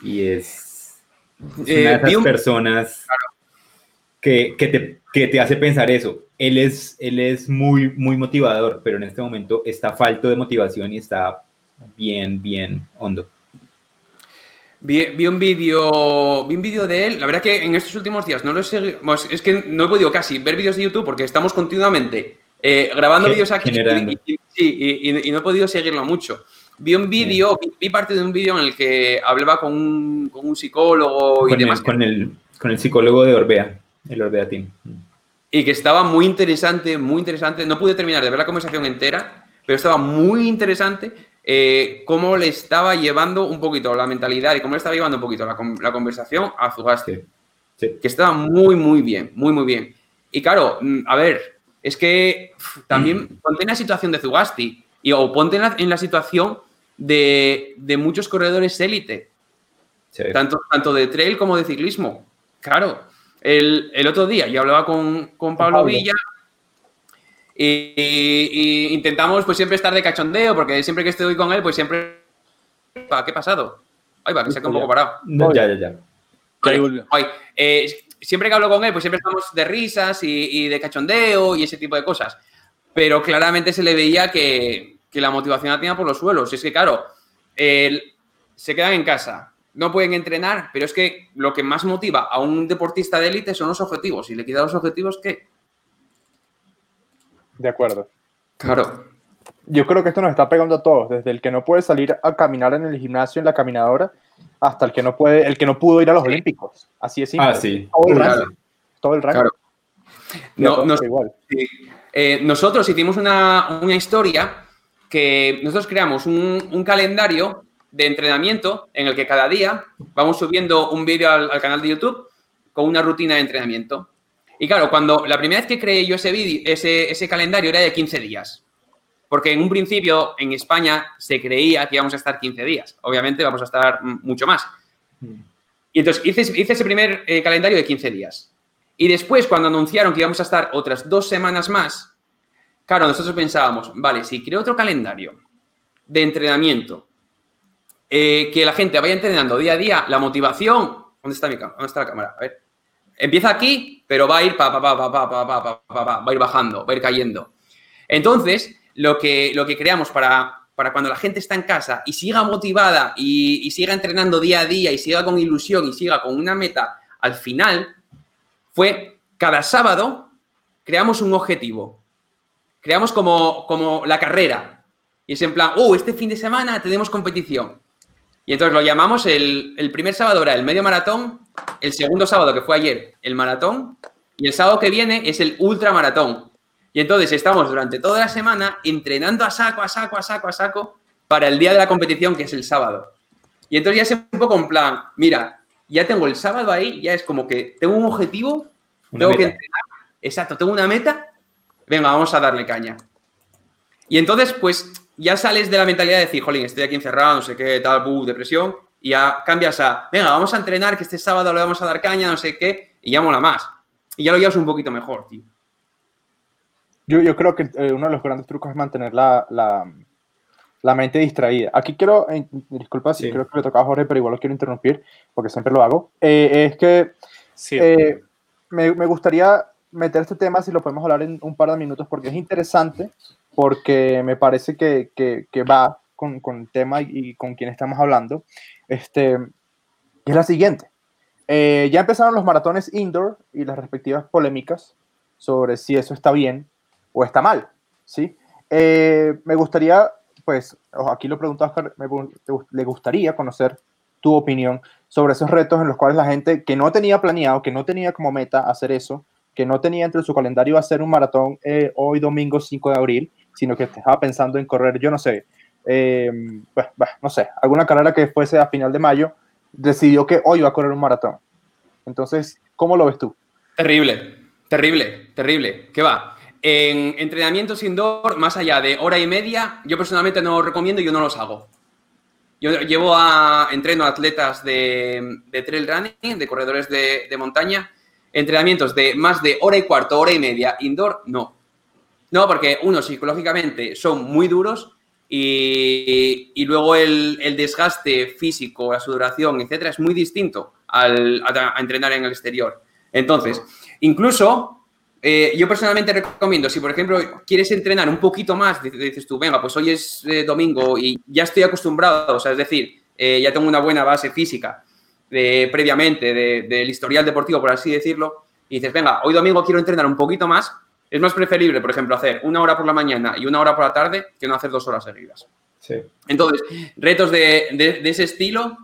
Y es, una de eh, esas personas que, te, hace pensar eso. Él es, él es muy, muy motivador, pero en este momento está falto de motivación y está bien, bien hondo. Vi, un vídeo vi un vídeo de él. La verdad que en estos últimos días no lo he seguido. Es que no he podido casi ver vídeos de YouTube porque estamos continuamente eh, grabando vídeos aquí y, no he podido seguirlo mucho. Vi un vídeo, vi, parte de un vídeo en el que hablaba con un, psicólogo y demás. con, el, con el psicólogo de Orbea. El Orbeatín. Y que estaba muy interesante, muy interesante. No pude terminar de ver la conversación entera, pero estaba muy interesante eh, cómo le estaba llevando un poquito la mentalidad y cómo le estaba llevando un poquito la, conversación a Zugasti. Que estaba muy, muy bien, muy, muy bien. Y claro, mm, a ver, es que también mm. ponte en la situación de Zugasti y, o ponte en la, situación de, muchos corredores élite, tanto, tanto de trail como de ciclismo. Claro, el, otro día yo hablaba con, Pablo, Villa y, intentamos pues siempre estar de cachondeo porque siempre que estoy con él pues siempre... ¿Qué ha pasado? Ay, va, que se ha un poco parado. ya, ya, ya. Eh, siempre que hablo con él pues siempre estamos de risas y, de cachondeo y ese tipo de cosas. Pero claramente se le veía que, la motivación la tenía por los suelos. Y es que, claro, se quedan en casa, no pueden entrenar, pero es que lo que más motiva a un deportista de élite son los objetivos. Y le quita los objetivos, ¿qué? De acuerdo. Claro. Yo creo que esto nos está pegando a todos, desde el que no puede salir a caminar en el gimnasio, en la caminadora, hasta el que no puede, el que no pudo ir a los Olímpicos. Así es. Ah, sí. Todo el rango. Todo el rango. No, igual. Eh, nosotros hicimos una, historia que nosotros creamos un calendario de entrenamiento en el que cada día vamos subiendo un vídeo al, canal de YouTube con una rutina de entrenamiento. Y claro, cuando la primera vez que creé yo ese, vídeo, ese, ese calendario era de 15 días. Porque en un principio en España se creía que íbamos a estar 15 días. Obviamente vamos a estar mucho más. Y entonces hice, hice ese primer eh, calendario de 15 días. Y después, cuando anunciaron que íbamos a estar otras dos semanas más, claro, nosotros pensábamos, vale, si creo otro calendario de entrenamiento eh, que la gente vaya entrenando día a día, la motivación ¿Dónde está mi cámara? ¿Dónde está la cámara? A ver. Empieza aquí, pero va a ir pa, pa, pa, pa, pa, pa, va a ir bajando, va a ir cayendo. Entonces, lo que, lo que creamos para, cuando la gente está en casa y siga motivada y, siga entrenando día a día y siga con ilusión y siga con una meta, al final fue cada sábado creamos un objetivo. Creamos como, como la carrera. Y es en plan, oh, este fin de semana tenemos competición. Y entonces lo llamamos el, el primer sábado era el medio maratón, el segundo sábado que fue ayer el maratón y el sábado que viene es el ultramaratón. Y entonces estamos durante toda la semana entrenando a saco, a saco, a saco, a saco para el día de la competición que es el sábado. Y entonces ya es un poco en plan, mira, ya tengo el sábado ahí, ya es como que tengo un objetivo, Una tengo que entrenar, exacto, tengo una meta, venga, vamos a darle caña. Y entonces, pues ya sales de la mentalidad de decir, jolín, estoy aquí encerrado, no sé qué, tal, buh, depresión, y ya cambias a, venga, vamos a entrenar, que este sábado le vamos a dar caña, no sé qué, y ya mola más. Y ya lo llevas un poquito mejor, tío. Yo, yo creo que eh, uno de los grandes trucos es mantener la, la, la mente distraída. Aquí quiero, eh, disculpa si Sí. creo que le tocaba a Jorge, pero igual lo quiero interrumpir, porque siempre lo hago. Eh, es que Sí, eh, me, me gustaría meter este tema, si lo podemos hablar en un par de minutos, porque es interesante, porque me parece que, que, que va con, con el tema y, y con quien estamos hablando. Este, es la siguiente. Eh, ya empezaron los maratones indoor y las respectivas polémicas sobre si eso está bien o está mal, ¿sí? Eh, me gustaría, pues, aquí lo pregunto a Oscar, me le gustaría conocer tu opinión sobre esos retos en los cuales la gente que no tenía planeado, que no tenía como meta hacer eso, que no tenía entre su calendario hacer un maratón eh, hoy domingo 5 de abril, sino que estaba pensando en correr, yo no sé, eh, bah, no sé, alguna carrera que fuese a final de mayo, decidió que hoy va a correr un maratón. Entonces, ¿cómo lo ves tú? Terrible, terrible, terrible. ¿Qué va? En entrenamientos indoor, más allá de hora y media, yo personalmente no los recomiendo y yo no los hago. Yo llevo a, entreno a atletas de, de trail running, de corredores de, de montaña, entrenamientos de más de hora y cuarto, hora y media, indoor, no. No, porque uno, psicológicamente son muy duros y, luego el, desgaste físico, la sudoración, etcétera, es muy distinto al, a, entrenar en el exterior. Entonces, incluso eh, yo personalmente recomiendo, si por ejemplo quieres entrenar un poquito más, dices, tú, venga, pues hoy es eh, domingo y ya estoy acostumbrado, o sea, es decir, eh, ya tengo una buena base física de, previamente de- del historial deportivo, por así decirlo, y dices, venga, hoy domingo quiero entrenar un poquito más, es más preferible, por ejemplo, hacer una hora por la mañana y una hora por la tarde que no hacer dos horas seguidas. Sí. Entonces, retos de, de- de ese estilo,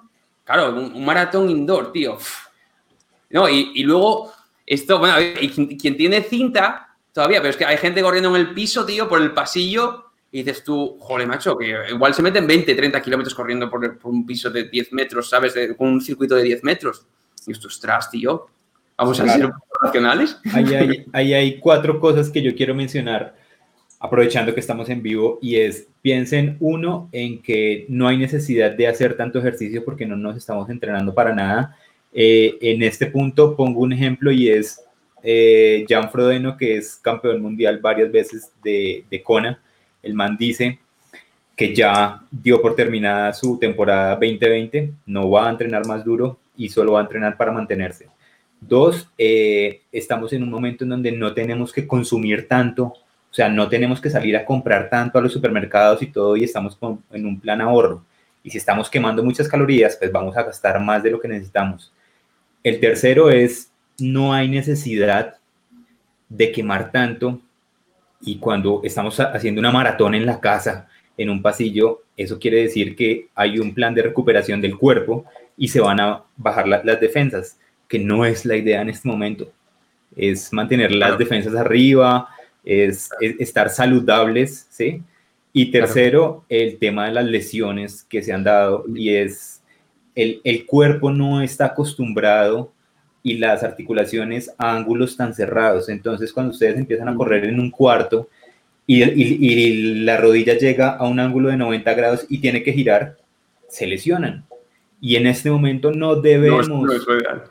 claro, un, un maratón indoor, tío. uf. No, y, y luego, esto, bueno, y quien, quien tiene cinta, todavía, pero es que hay gente corriendo en el piso, tío, por el pasillo, y dices tú, joder, macho, que igual se meten 20, 30 kilómetros corriendo por, por un piso de 10 metros, ¿sabes? De- con un circuito de 10 metros. Y esto, ostras, tío, vamos a Claro. ser racionales. Ahí hay, ahí hay cuatro cosas que yo quiero mencionar, aprovechando que estamos en vivo, y es, piensen uno en que no hay necesidad de hacer tanto ejercicio porque no nos estamos entrenando para nada. Eh, en este punto pongo un ejemplo y es eh, Jan Frodeno, que es campeón mundial varias veces de, de Kona. El man dice que ya dio por terminada su temporada 2020, no va a entrenar más duro y solo va a entrenar para mantenerse. Dos, eh, estamos en un momento en donde no tenemos que consumir tanto, o sea, no tenemos que salir a comprar tanto a los supermercados y todo, y estamos en un plan ahorro. Y si estamos quemando muchas calorías, pues vamos a gastar más de lo que necesitamos. El tercero es, no hay necesidad de quemar tanto y cuando estamos ha- haciendo una maratón en la casa, en un pasillo, eso quiere decir que hay un plan de recuperación del cuerpo y se van a bajar la- las defensas, que no es la idea en este momento. Es mantener las Claro. defensas arriba, es, es estar saludables, ¿sí? Y tercero, el tema de las lesiones que se han dado y es el, el cuerpo no está acostumbrado y las articulaciones a ángulos tan cerrados. Entonces, cuando ustedes empiezan a correr en un cuarto y, y- y la rodilla llega a un ángulo de 90 grados y tiene que girar, se lesionan. Y en este momento no debemos, es- no es lo ideal.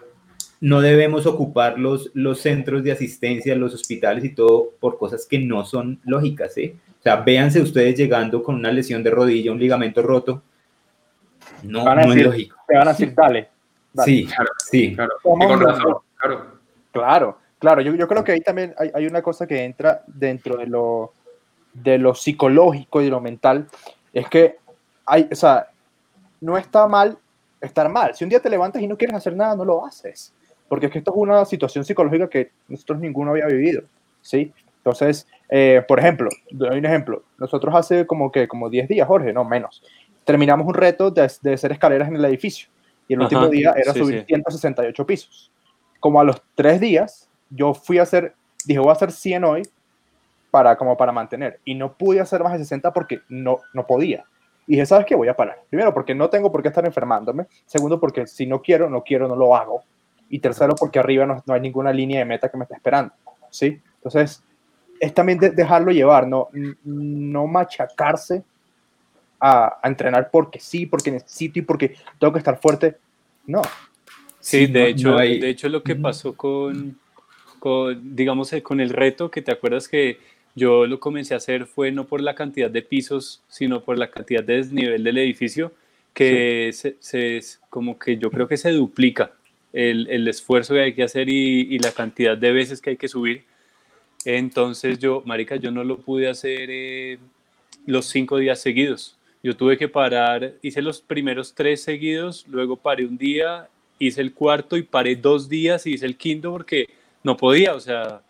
No debemos ocupar los, los centros de asistencia, los hospitales y todo por cosas que no son lógicas. ¿sí? O sea, véanse ustedes llegando con una lesión de rodilla, un ligamento roto. No, Van a no es lógico. Te van a decir, dale, Dale. Sí, Claro, sí. Claro, con razón, claro. Claro, claro. Yo, yo creo que ahí también hay, hay una cosa que entra dentro de lo, de lo psicológico y de lo mental. Es que hay, o sea, no está mal estar mal. Si un día te levantas y no quieres hacer nada, no lo haces. Porque es que esto es una situación psicológica que nosotros ninguno había vivido. ¿sí? Entonces, eh, por ejemplo, doy un ejemplo. Nosotros hace como que como 10 días, Jorge, no menos, terminamos un reto de, de hacer escaleras en el edificio. Y el Ajá, último día era sí, subir sí. 168 pisos. Como a los tres días, yo fui a hacer, dije, voy a hacer 100 hoy para, como para mantener. Y no pude hacer más de 60 porque no, no podía. Y dije, ¿sabes qué? Voy a parar. Primero, porque no tengo por qué estar enfermándome. Segundo, porque si no quiero, no quiero, no lo hago. Y tercero, porque arriba no, no hay ninguna línea de meta que me esté esperando. ¿Sí? Entonces, es también de- dejarlo llevar, no, no machacarse a, a entrenar porque sí, porque necesito y porque tengo que estar fuerte. No. Sí, Sí, de, no- hecho, no hay- de hecho lo que pasó con, con, digamos, eh, con el reto, que te acuerdas que yo lo comencé a hacer fue no por la cantidad de pisos, sino por la cantidad de desnivel del edificio, que se, se- es como que yo creo que se duplica el, el esfuerzo que hay que hacer y, la cantidad de veces que hay que subir. Entonces yo, marica, yo no lo pude hacer eh, los cinco días seguidos. Yo tuve que parar, hice los primeros tres seguidos, luego paré un día, hice el cuarto y paré dos días y hice el quinto porque no podía, o sea,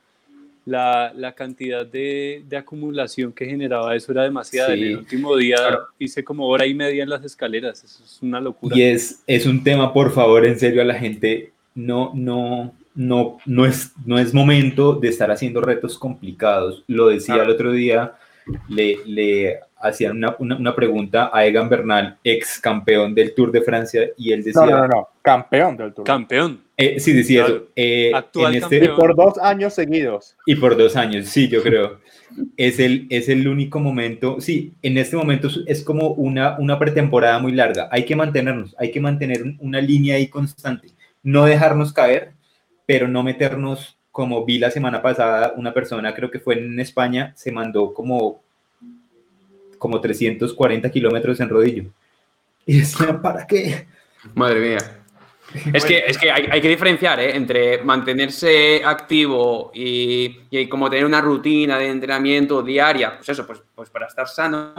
la, la cantidad de, de acumulación que generaba eso era demasiada. En el último día claro. hice como hora y media en las escaleras, eso es una locura. Y es, es un tema, por favor, en serio, a la gente no, no, no, no, es, no es momento de estar haciendo retos complicados. Lo decía Claro. el otro día, le, le hacían una, una, una pregunta a Egan Bernal, ex campeón del Tour de Francia, y él decía, No, no, no, no. Campeón del Tour. Campeón. Eh, sí, decía Claro. eso, eh, Actual en este- campeón. por dos años seguidos. y por dos años, sí, yo creo. Es el, es el único momento, sí, en este momento es- es como una, una pretemporada muy larga. Hay que mantenernos, hay que mantener un- una línea ahí constante. No dejarnos caer, pero no meternos como vi la semana pasada, una persona, creo que fue en España, se mandó como, como 340 kilómetros en rodillo. Y decía, ¿para qué? Madre mía. Es que, es que hay, hay que diferenciar ¿eh? entre mantenerse activo y, y como tener una rutina de entrenamiento diaria, pues eso, pues, pues para estar sano,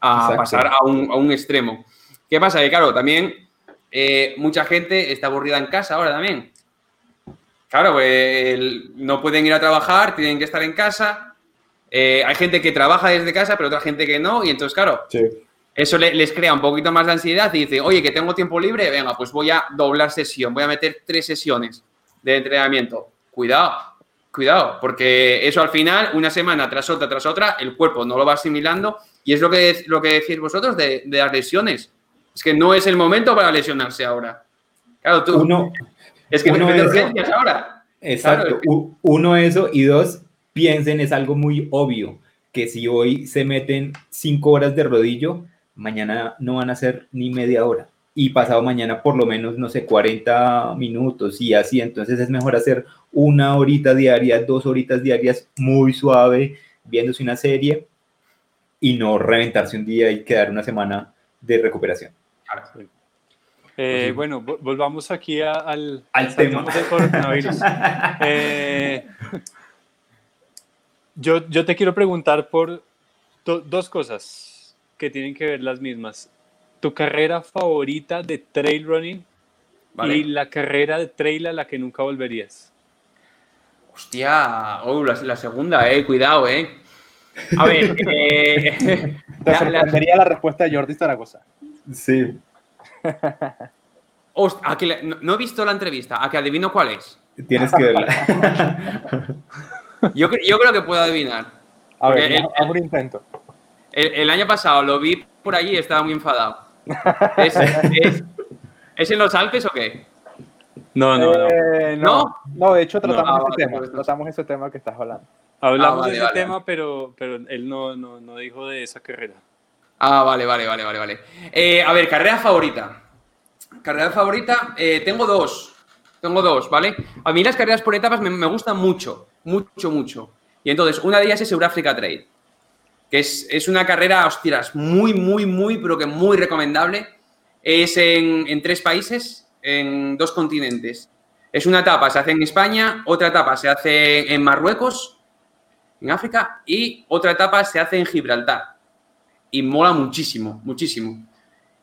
a Exacto. pasar a un, a un extremo. ¿Qué pasa? Que claro, también eh, mucha gente está aburrida en casa ahora también. Claro, pues el- no pueden ir a trabajar, tienen que estar en casa. Eh, hay gente que trabaja desde casa, pero otra gente que no, y entonces, claro, Sí. Eso le- les crea un poquito más de ansiedad y dice, oye, que tengo tiempo libre, venga, pues voy a doblar sesión, voy a meter tres sesiones de entrenamiento. Cuidado, cuidado, porque eso al final, una semana tras otra, tras otra, el cuerpo no lo va asimilando y es lo que, lo que decís vosotros de, de las lesiones. Es que no es el momento para lesionarse ahora. Claro, tú, Uno, es que uno eso- ahora. Exacto. Claro. U- Uno, eso. Y dos, piensen, es algo muy obvio, que si hoy se meten cinco horas de rodillo, mañana no van a hacer ni media hora. Y pasado mañana por lo menos, no sé, 40 minutos y así. Entonces es mejor hacer una horita diaria, dos horitas diarias muy suave, viéndose una serie y no reventarse un día y quedar una semana de recuperación. Eh, Sí. bueno, vo- volvamos aquí a- al, Al tema. del coronavirus. Eh, yo, yo te quiero preguntar por do- dos cosas que tienen que ver las mismas. Tu carrera favorita de trail running Vale. y la carrera de trail a la que nunca volverías. Hostia, oh, la, la segunda, eh, cuidado, eh. A ver, eh, Te la- la- sorprendería la respuesta de Jordi Zaragoza. Sí. Host- a que le- no, no he visto la entrevista, a que adivino cuál es. Tienes que verla. Yo, cre- yo creo que puedo adivinar. A ver, el- haz un intento. El, el año pasado lo vi por allí y estaba muy enfadado. ¿Es, es- es en los Alpes o qué? No, no, no. Eh, no, no, de hecho tratamos Ah, ese vale, tema. pues, Tratamos ese tema que estás hablando. Hablamos Ah, vale, de ese vale. tema, pero, pero él no, no, no dijo de esa carrera. Ah, vale, vale, vale, vale, vale. Eh, a ver, carrera favorita. Carrera favorita, eh, tengo dos. Tengo dos, ¿vale? A mí las carreras por etapas me, me gustan mucho, mucho, mucho. Y entonces, una de ellas es Eurafrica Trail, que es, es una carrera, hostias, muy, muy, muy, pero que muy recomendable. Es en, en tres países, en dos continentes. Es una etapa, se hace en España, otra etapa se hace en Marruecos, en África, y otra etapa se hace en Gibraltar. Y mola muchísimo, muchísimo.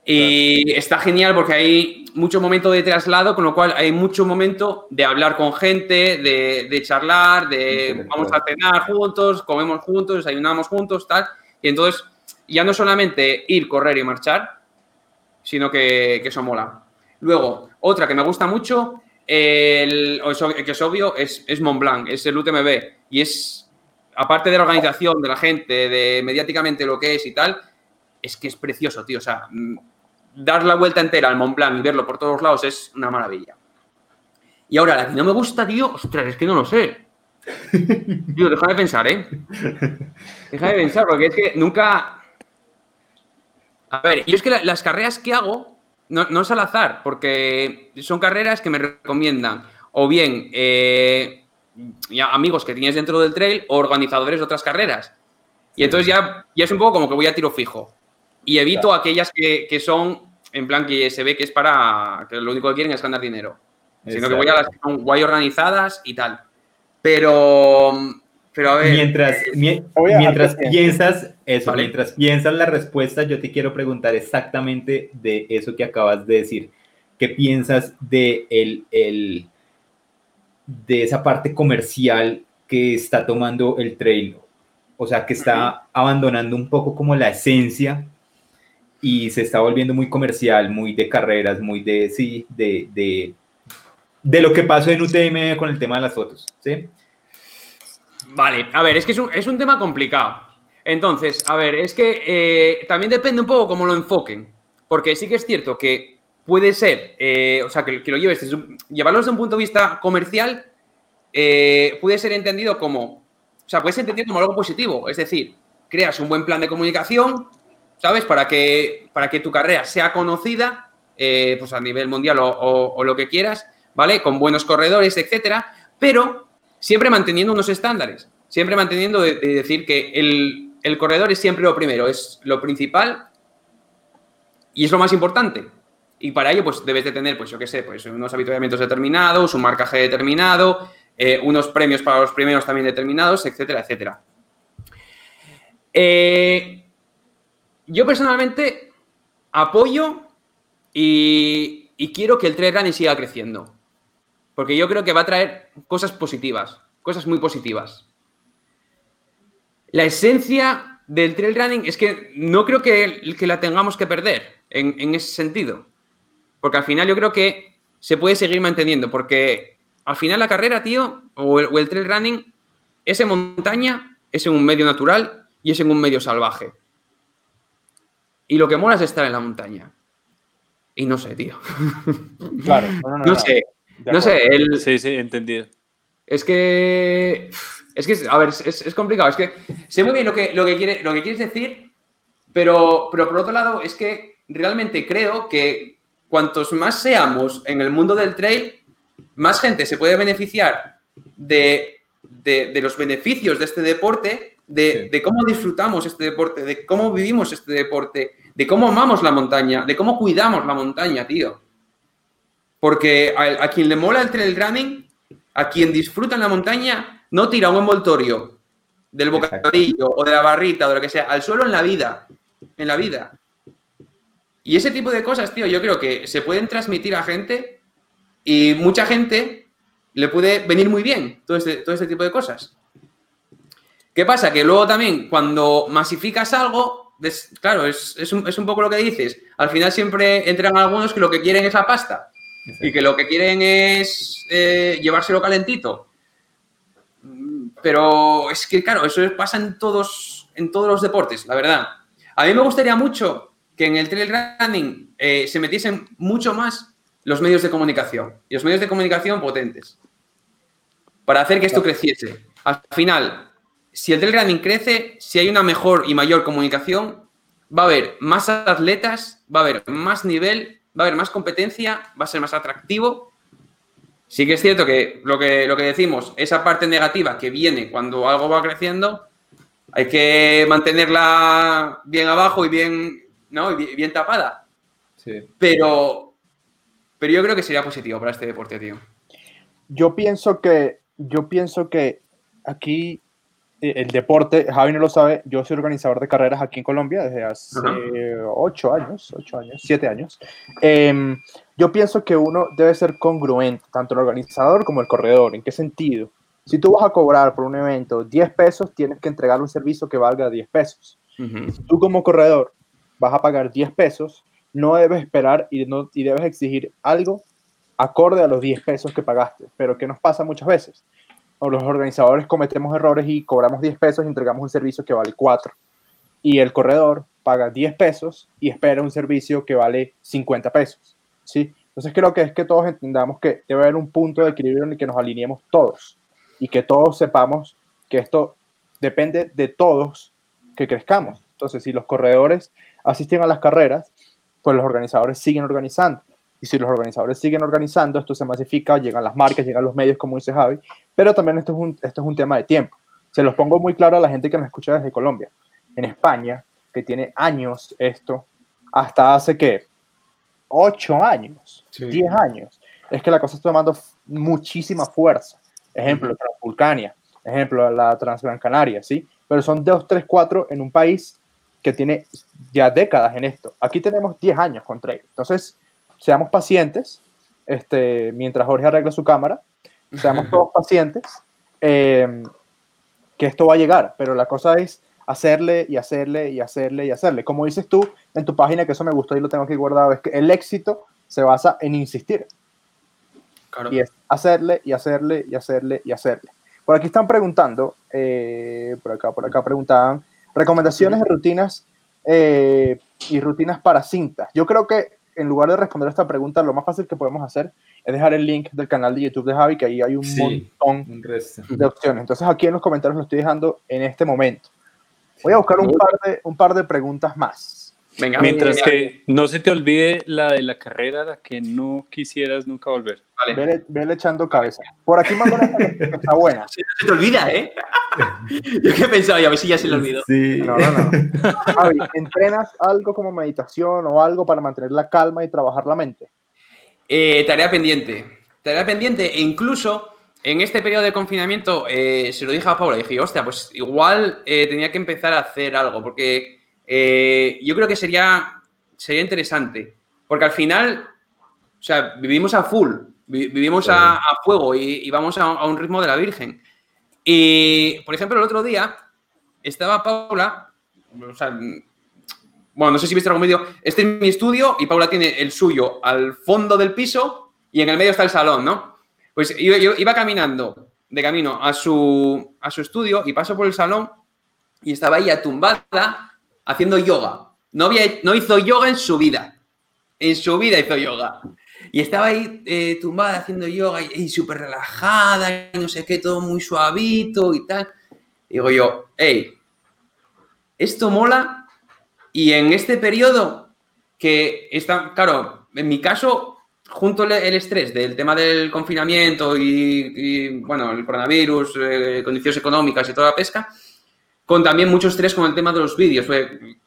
Y está genial porque hay mucho momento de traslado, con lo cual hay mucho momento de hablar con gente, de, charlar, de vamos a cenar juntos, comemos juntos, desayunamos juntos, tal. Y entonces ya no solamente ir, correr y marchar, sino que, que eso mola. Luego, otra que me gusta mucho, el, que es obvio, es, es Mont Blanc, es el UTMB. Y es, aparte de la organización, de la gente, de mediáticamente lo que es y tal, es que es precioso, tío. O sea, mm, dar la vuelta entera al Mont Blanc y verlo por todos lados es una maravilla. Y ahora, la que no me gusta, tío, ostras, es que no lo sé. Tío, deja de pensar, ¿eh? Deja de pensar, porque es que nunca. A ver, yo es que las carreras que hago no, es al azar, porque son carreras que me recomiendan o bien eh, amigos que tienes dentro del trail o organizadores de otras carreras. Y entonces ya, ya es un poco como que voy a tiro fijo. Y evito aquellas que, son, en plan, que se ve que es para, que lo único que quieren es ganar dinero. Sino que voy a las que son guay organizadas y tal. Pero, pero a ver. Mientras, mientras piensas eso, mientras piensas la respuesta, yo te quiero preguntar exactamente de eso que acabas de decir. ¿Qué piensas de, el, el, de esa parte comercial que está tomando el trail? O sea, que está abandonando un poco como la esencia y se está volviendo muy comercial, muy de carreras, muy de, sí, de, de, de lo que pasó en UTM con el tema de las fotos, ¿sí? Vale, a ver, es que es un, es un tema complicado. Entonces, a ver, es que eh, también depende un poco cómo lo enfoquen, porque sí que es cierto que puede ser, eh, o sea, que, lo lleves, llevarlo desde un punto de vista comercial, eh, puede ser entendido como, o sea, puede ser entendido como algo positivo, es decir, creas un buen plan de comunicación, ¿sabes? Para que, para que tu carrera sea conocida, eh, pues a nivel mundial o, lo que quieras, ¿vale? Con buenos corredores, etcétera, pero siempre manteniendo unos estándares, siempre manteniendo de, decir que el, corredor es siempre lo primero, es lo principal y es lo más importante. Y para ello, pues debes de tener, pues yo qué sé, pues unos habituamientos determinados, un marcaje determinado, eh, unos premios para los primeros también determinados, etcétera, etcétera. Eh, yo personalmente apoyo y, quiero que el trail running siga creciendo. Porque yo creo que va a traer cosas positivas, cosas muy positivas. La esencia del trail running es que no creo que, la tengamos que perder en, ese sentido. Porque al final yo creo que se puede seguir manteniendo. Porque al final la carrera, tío, o el, o el trail running es en montaña, es en un medio natural y es en un medio salvaje. Y lo que mola es estar en la montaña. Y no sé, tío. Claro, no, sé. No sé, el... Sí, sí, entendido. Es que. Es que, a ver, es, complicado. Es que sé muy bien lo que, lo que, quiere, lo que quieres decir, pero, pero por otro lado, es que realmente creo que cuantos más seamos en el mundo del trail, más gente se puede beneficiar de, de los beneficios de este deporte de, cómo disfrutamos este deporte, de cómo vivimos este deporte, de cómo amamos la montaña, de cómo cuidamos la montaña, tío. Porque a, quien le mola el trail running, a quien disfruta en la montaña, no tira un envoltorio del bocadillo o de la barrita o de lo que sea, al suelo en la vida, en la vida. Y ese tipo de cosas, tío, yo creo que se pueden transmitir a gente y mucha gente le puede venir muy bien todo este, todo este tipo de cosas. ¿Qué pasa? Que luego también cuando masificas algo, claro, es, un, poco lo que dices. Al final siempre entran algunos que lo que quieren es la pasta y que lo que quieren es eh, llevárselo calentito. Pero es que, claro, eso pasa en todos, en todos los deportes, la verdad. A mí me gustaría mucho que en el trail running eh, se metiesen mucho más los medios de comunicación y los medios de comunicación potentes para hacer que esto creciese. Al final, si el trail running crece, si hay una mejor y mayor comunicación, va a haber más atletas, va a haber más nivel, va a haber más competencia, va a ser más atractivo. Sí que es cierto que lo que, lo que decimos, esa parte negativa que viene cuando algo va creciendo, hay que mantenerla bien abajo y bien, ¿no? bien, tapada. Pero, pero yo creo que sería positivo para este deporte, tío. Yo pienso que, yo pienso que aquí el deporte, Javi no lo sabe, yo soy organizador de carreras aquí en Colombia desde hace ocho años, ocho años, siete años. Em, yo pienso que uno debe ser congruente, tanto el organizador como el corredor. ¿En qué sentido? Si tú vas a cobrar por un evento 10 pesos, tienes que entregar un servicio que valga 10 pesos. Si tú como corredor vas a pagar 10 pesos, no debes esperar y, no, y debes exigir algo acorde a los 10 pesos que pagaste. Pero ¿qué nos pasa muchas veces? Los organizadores cometemos errores y cobramos 10 pesos y entregamos un servicio que vale 4. Y el corredor paga 10 pesos y espera un servicio que vale 50 pesos. ¿sí? Entonces creo que es que todos entendamos que debe haber un punto de equilibrio en el que nos alineemos todos y que todos sepamos que esto depende de todos que crezcamos. Entonces, si los corredores asisten a las carreras, pues los organizadores siguen organizando. Y si los organizadores siguen organizando, esto se masifica, llegan las marcas, llegan los medios, como dice Javi, pero también esto es un, esto es un tema de tiempo. Se los pongo muy claro a la gente que me escucha desde Colombia. En España, que tiene años esto, hasta hace que 8 años, 10 años, es que la cosa está tomando muchísima fuerza. Ejemplo, la Transvulcania, ejemplo, la Transgran Canaria, ¿sí? Pero son 2, 3, 4 en un país que tiene ya décadas en esto. Aquí tenemos 10 años con trail. Entonces, seamos pacientes, este, mientras Jorge arregla su cámara, seamos todos pacientes, eh, que esto va a llegar, pero la cosa es hacerle y hacerle y hacerle y hacerle. Como dices tú en tu página, que eso me gustó y lo tengo aquí guardado, es que el éxito se basa en insistir. Y es hacerle y hacerle y hacerle y hacerle. Por aquí están preguntando, eh, por acá, por acá preguntaban, recomendaciones de rutinas eh, y rutinas para cintas. Yo creo que en lugar de responder a esta pregunta, lo más fácil que podemos hacer es dejar el link del canal de YouTube de Javi, que ahí hay un montón de opciones. Entonces aquí en los comentarios lo estoy dejando en este momento. Voy a buscar un par de, un par de preguntas más. Venga, Mientras que no se te olvide la de la carrera, la que no quisieras nunca volver. Vale. Vele, echando cabeza. Por aquí más que está buena. Se, te olvida, ¿eh? Yo que pensaba, ya a ver si ya se le olvidó. Sí. No, no, no. Javi, ¿entrenas algo como meditación o algo para mantener la calma y trabajar la mente? Eh, tarea pendiente. Tarea pendiente e incluso en este periodo de confinamiento eh, se lo dije a Paula, dije, hostia, pues igual eh, tenía que empezar a hacer algo, porque yo creo que sería, sería interesante, porque al final, o sea, vivimos a full, vivimos a, fuego y, vamos a, un ritmo de la Virgen. Y, por ejemplo, el otro día estaba Paula, o sea, bueno, no sé si viste algún vídeo, este es mi estudio y Paula tiene el suyo al fondo del piso y en el medio está el salón, ¿no? Pues yo, iba caminando de camino a su, a su estudio y paso por el salón y estaba ella tumbada haciendo yoga. No, había, no hizo yoga en su vida. En su vida hizo yoga. Y estaba ahí eh, tumbada haciendo yoga y, súper relajada y no sé qué, todo muy suavito y tal. Digo yo, hey, esto mola y en este periodo, que está, claro, en mi caso, junto el estrés del tema del confinamiento y, bueno, el coronavirus, eh, condiciones económicas y toda la pesca, con también mucho estrés con el tema de los vídeos.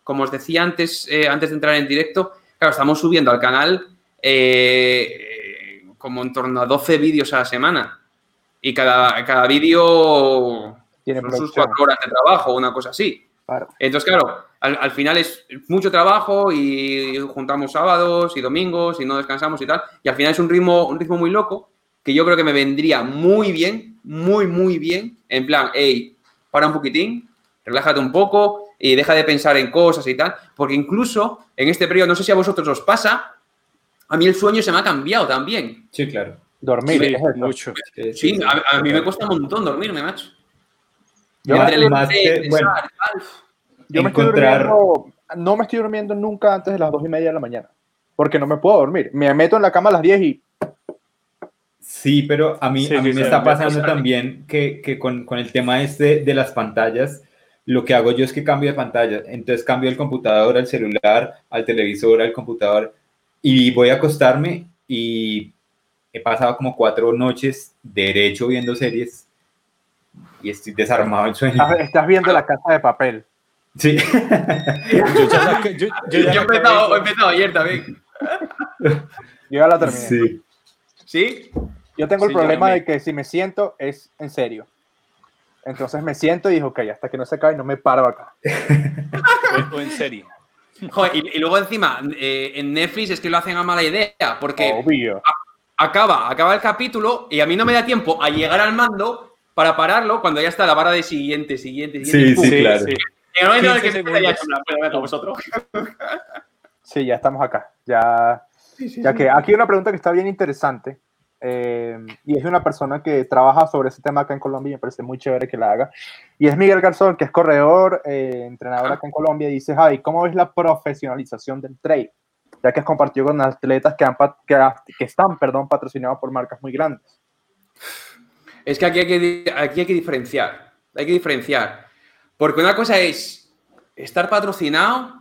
Como os decía antes, eh, antes de entrar en directo, claro, estamos subiendo al canal eh, como en torno a 12 vídeos a la semana. Y cada, cada vídeo tiene sus cuatro horas de trabajo, una cosa así. Entonces, claro, al, final es mucho trabajo y juntamos sábados y domingos y no descansamos y tal. Y al final es un ritmo, un ritmo muy loco que yo creo que me vendría muy bien, muy, muy bien. En plan, hey, para un poquitín, relájate un poco y deja de pensar en cosas y tal. Porque incluso en este periodo, no sé si a vosotros os pasa, a mí el sueño se me ha cambiado también. Sí, claro. Dormir, mucho. Sí, a, mí me cuesta un montón dormirme, macho. Yo, más bueno, yo me estoy durmiendo, no me estoy durmiendo nunca antes de las dos y media de la mañana, porque no me puedo dormir. Me meto en la cama a las 10 y... Sí, pero a mí, a mí me está pasando también que, que con, con, el tema este de las pantallas, lo que hago yo es que cambio de pantalla. Entonces cambio el computador al celular, al televisor, al computador, y voy a acostarme y he pasado como cuatro noches derecho viendo series y estoy desarmado el sueño. Estás viendo la casa de papel. Sí. yo, he, empezado, ayer también. Yo ya la terminé. Sí. ¿Sí? Yo tengo el Sí, yo problema de que si me siento es en serio. Entonces me siento y digo, ok, hasta que no se acabe no me paro acá. O, en serie. Joder, y, y luego encima, eh, en Netflix es que lo hacen a mala idea, porque Obvio. acaba, acaba el capítulo y a mí no me da tiempo a llegar al mando para pararlo cuando ya está la vara de siguiente, siguiente, siguiente. Sí, ¡pum! sí, claro. En el momento en el que 15 empieza ya segundos. es una prueba con vosotros. Sí, ya estamos acá. Ya, ya que aquí hay una pregunta que está bien interesante. Eh, y es una persona que trabaja sobre ese tema acá en Colombia y me parece muy chévere que la haga. Y es Miguel Garzón, que es corredor, eh, entrenador acá en Colombia, y dice, Javi, ¿cómo ves la profesionalización del trail? Ya que has compartido con atletas que, han, que, que están perdón, patrocinados por marcas muy grandes. Es que aquí hay que, aquí hay que diferenciar. Hay que diferenciar. Porque una cosa es estar patrocinado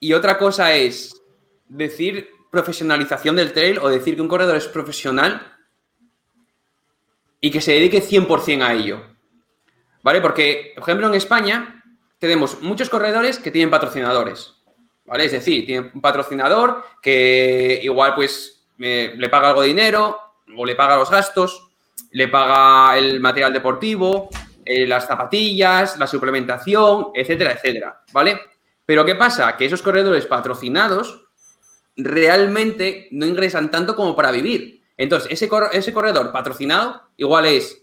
y otra cosa es decir profesionalización del trail o decir que un corredor es profesional y que se dedique 100% a ello. ¿Vale? Porque, por ejemplo, en España tenemos muchos corredores que tienen patrocinadores. ¿Vale? Es decir, tienen un patrocinador que igual pues eh, le paga algo de dinero o le paga los gastos, le paga el material deportivo, eh, las zapatillas, la suplementación, etcétera, etcétera. ¿Vale? Pero ¿qué pasa? Que esos corredores patrocinados realmente no ingresan tanto como para vivir. Entonces, ese, cor- ese corredor patrocinado igual es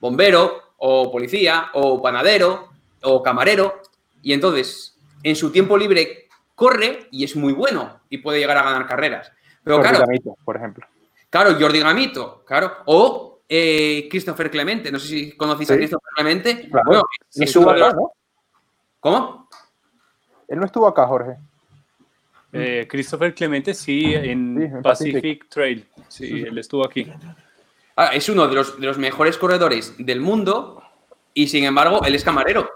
bombero o policía o panadero o camarero y entonces en su tiempo libre corre y es muy bueno y puede llegar a ganar carreras. Pero Por claro, Vitamito, por ejemplo. claro, Jordi Gamito, claro, o eh, Christopher Clemente, no sé si conocéis a. Christopher Clemente. Claro. Bueno, es estuvo uno de acá, los- ¿no? ¿Cómo? Él no estuvo acá, Jorge. Eh, Christopher Clemente, sí, en, Sí, en Pacific, Pacific. Trail. Sí, él estuvo aquí. Ah, es uno de los, de los mejores corredores del mundo y sin embargo él es camarero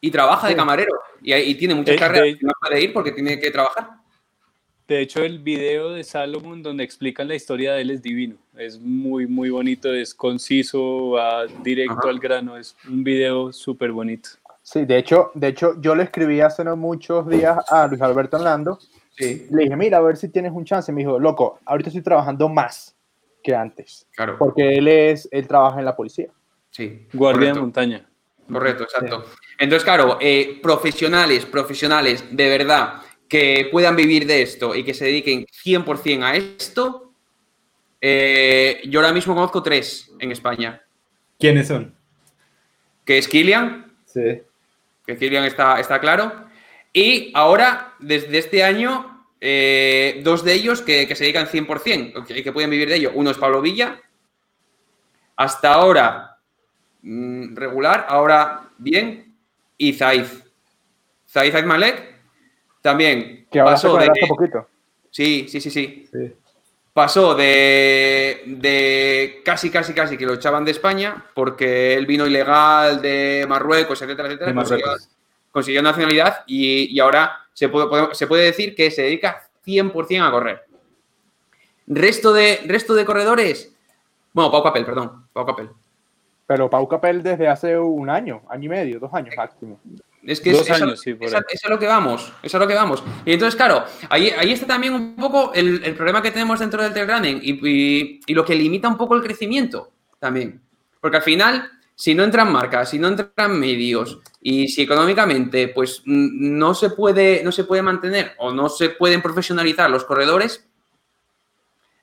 y trabaja de camarero y, y tiene muchas Eh, carreras de- que no puede ir porque tiene que trabajar. De hecho, el video de Salomon donde explican la historia de él es divino. Es muy, muy bonito, es conciso, va directo Ajá. al grano. Es un video súper bonito. Sí, de hecho, de hecho, yo le escribí hace no muchos días a Luis Alberto Orlando. Sí, Le dije, mira, a ver si tienes un chance. Me dijo, loco, ahorita estoy trabajando más que antes. claro. Porque él es, él trabaja en la policía. Sí, Guardia de montaña. Correcto, exacto. Entonces, claro, eh, profesionales, profesionales de verdad que puedan vivir de esto y que se dediquen 100% a esto, eh, yo ahora mismo conozco tres en España, ¿Quiénes son? que es Kilian, Sí. Que Kilian está, está claro, y ahora, desde este año, eh, dos de ellos que, que se dedican 100% y que pueden vivir de ello. Uno es Pablo Villa, hasta ahora mm, regular, ahora bien, y Zaiz. Zaiz Malek también Que pasó con de... hace poquito. Sí, sí, sí, sí. sí. Pasó de, de casi, casi, casi que lo echaban de España porque él vino ilegal de Marruecos, etcétera, etcétera. Consiguió- nacionalidad y, y ahora se puede, se puede decir que se dedica 100% a correr. Resto de, resto de corredores, bueno, Pau Capel, perdón, Pau Capel. Pero Pau Capel desde hace un año, año y medio, dos años máximo. Es que Dos es, años, sí, por es es a lo que vamos, es a lo que vamos. Y entonces, claro, ahí, ahí está también un poco el, el problema que tenemos dentro del trail running y, y- y lo que limita un poco el crecimiento también. Porque al final, si no entran marcas, si no entran medios y si económicamente pues no se puede, no se puede mantener o no se pueden profesionalizar los corredores,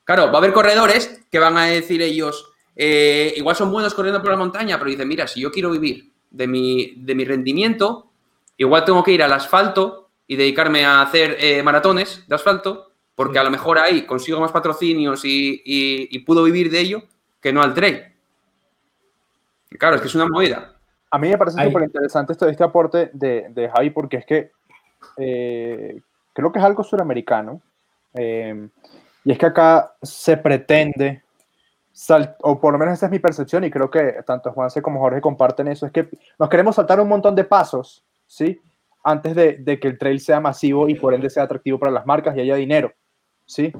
claro, va a haber corredores que van a decir ellos, eh, igual son buenos corriendo por la montaña, pero dicen, mira, si yo quiero vivir de mi, de mi rendimiento, igual tengo que ir al asfalto y dedicarme a hacer eh, maratones de asfalto, porque a lo mejor ahí consigo más patrocinios y, y- y puedo vivir de ello que no al trail. Y claro, es que es una movida. A mí me parece súper interesante esto, este aporte de, de Javi, porque es que eh, creo que es algo suramericano. eh, y es que acá se pretende, sal- o por lo menos esa es mi percepción, y creo que tanto Juanse como Jorge comparten eso, es que nos queremos saltar un montón de pasos, ¿sí? Antes de, de que el trail sea masivo y por ende sea atractivo para las marcas y haya dinero, ¿sí?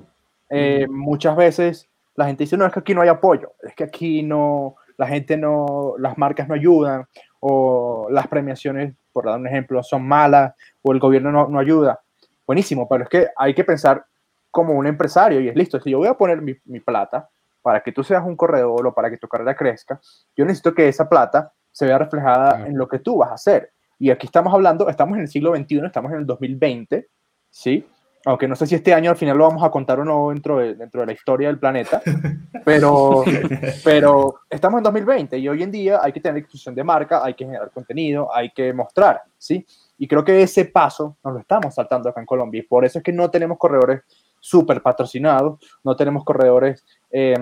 Eh, Muchas veces la gente dice, no, es que aquí no hay apoyo, es que aquí no, la gente no, las marcas no ayudan, o las premiaciones, por dar un ejemplo, son malas, o el gobierno no, no ayuda. Buenísimo, pero es que hay que pensar como un empresario y es listo, si yo voy a poner mi, mi plata para que tú seas un corredor o para que tu carrera crezca, yo necesito que esa plata se vea reflejada en lo que tú vas a hacer. Y aquí estamos hablando, estamos en el siglo XXI, estamos en el 2020, ¿sí? Aunque no sé si este año al final lo vamos a contar o no dentro de, dentro de la historia del planeta, pero, pero estamos en 2020 y hoy en día hay que tener discusión de marca, hay que generar contenido, hay que mostrar, ¿sí? Y creo que ese paso nos lo estamos saltando acá en Colombia y por eso es que no tenemos corredores súper patrocinados, no tenemos corredores eh,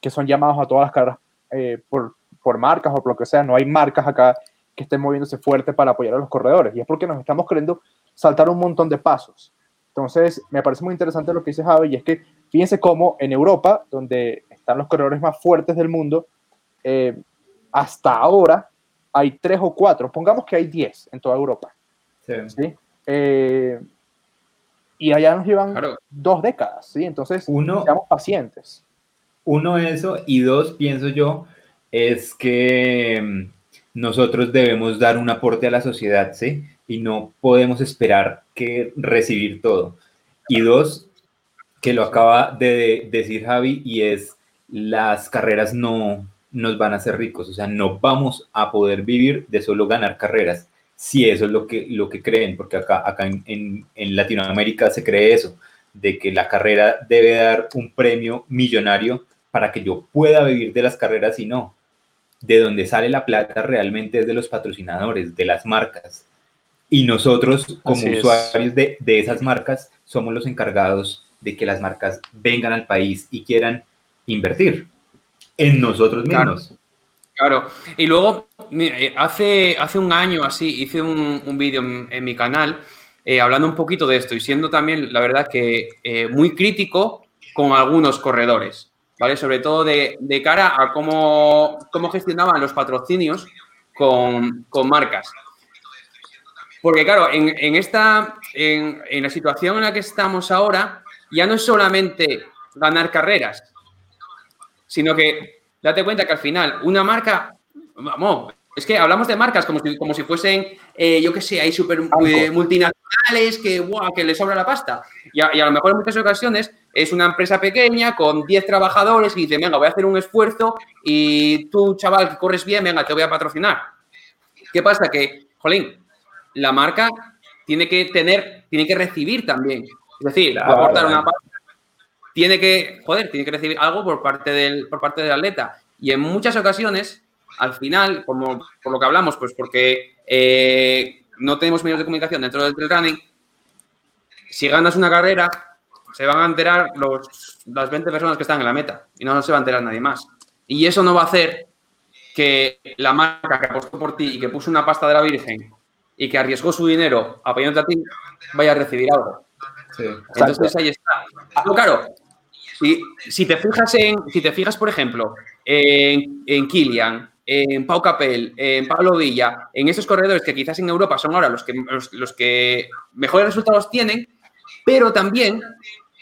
que son llamados a todas las carreras eh, por, por marcas o por lo que sea, no hay marcas acá que estén moviéndose fuerte para apoyar a los corredores. Y es porque nos estamos queriendo saltar un montón de pasos. Entonces, me parece muy interesante lo que dice Javi, y es que fíjense cómo en Europa, donde están los corredores más fuertes del mundo, eh, hasta ahora hay tres o cuatro, pongamos que hay diez en toda Europa. Sí. ¿sí? Eh, y allá nos llevan Claro. dos décadas, ¿sí? Entonces, Uno, seamos pacientes. Uno, eso, y dos, pienso yo, es que mm, nosotros debemos dar un aporte a la sociedad, ¿sí? Y no podemos esperar que recibir todo. Y dos, que lo acaba de decir Javi, y es las carreras no nos van a hacer ricos, o sea, no vamos a poder vivir de solo ganar carreras, si eso es lo que, lo que creen, porque acá, acá en, en, Latinoamérica se cree eso, de que la carrera debe dar un premio millonario para que yo pueda vivir de las carreras y no. De donde sale la plata realmente es de los patrocinadores, de las marcas. Y nosotros, como Así es. usuarios de, de esas marcas, somos los encargados de que las marcas vengan al país y quieran invertir en nosotros mismos. Claro, y luego eh, hace, hace un año así hice un, un vídeo en, en mi canal eh, hablando un poquito de esto y siendo también, la verdad, que eh, muy crítico con algunos corredores, ¿vale? Sobre todo de, de cara a cómo, cómo gestionaban los patrocinios con, con marcas. Porque claro, en, en esta, en, en la situación en la que estamos ahora, ya no es solamente ganar carreras, sino que date cuenta que al final una marca, vamos, es que hablamos de marcas como si, como si fuesen, eh, yo qué sé, hay super eh, multinacionales que, guau, que les sobra la pasta. Y a, y a lo mejor en muchas ocasiones es una empresa pequeña con 10 trabajadores y dice, venga, voy a hacer un esfuerzo y tú, chaval, que corres bien, venga, te voy a patrocinar. ¿Qué pasa? Que, jolín, la marca tiene que tener, tiene que recibir también. Es decir, Claro. aportar una parte tiene que, joder, tiene que recibir algo por parte del, por parte del atleta. Y en muchas ocasiones, al final, como por lo que hablamos, pues porque eh, no tenemos medios de comunicación dentro del trail running, si ganas una carrera, se van a enterar los, las 20 personas que están en la meta y no se va a enterar nadie más. Y eso no va a hacer que la marca que apostó por ti y que puso una pasta de la Virgen y que arriesgó su dinero apoyándote a ti, vaya a recibir algo. Sí. Entonces ahí está. Pero claro, si, si te fijas en, si te fijas, por ejemplo, en, en Kilian, en Pau Capel, en Pablo Villa, en esos corredores que quizás en Europa son ahora los que, mejores resultados tienen, pero también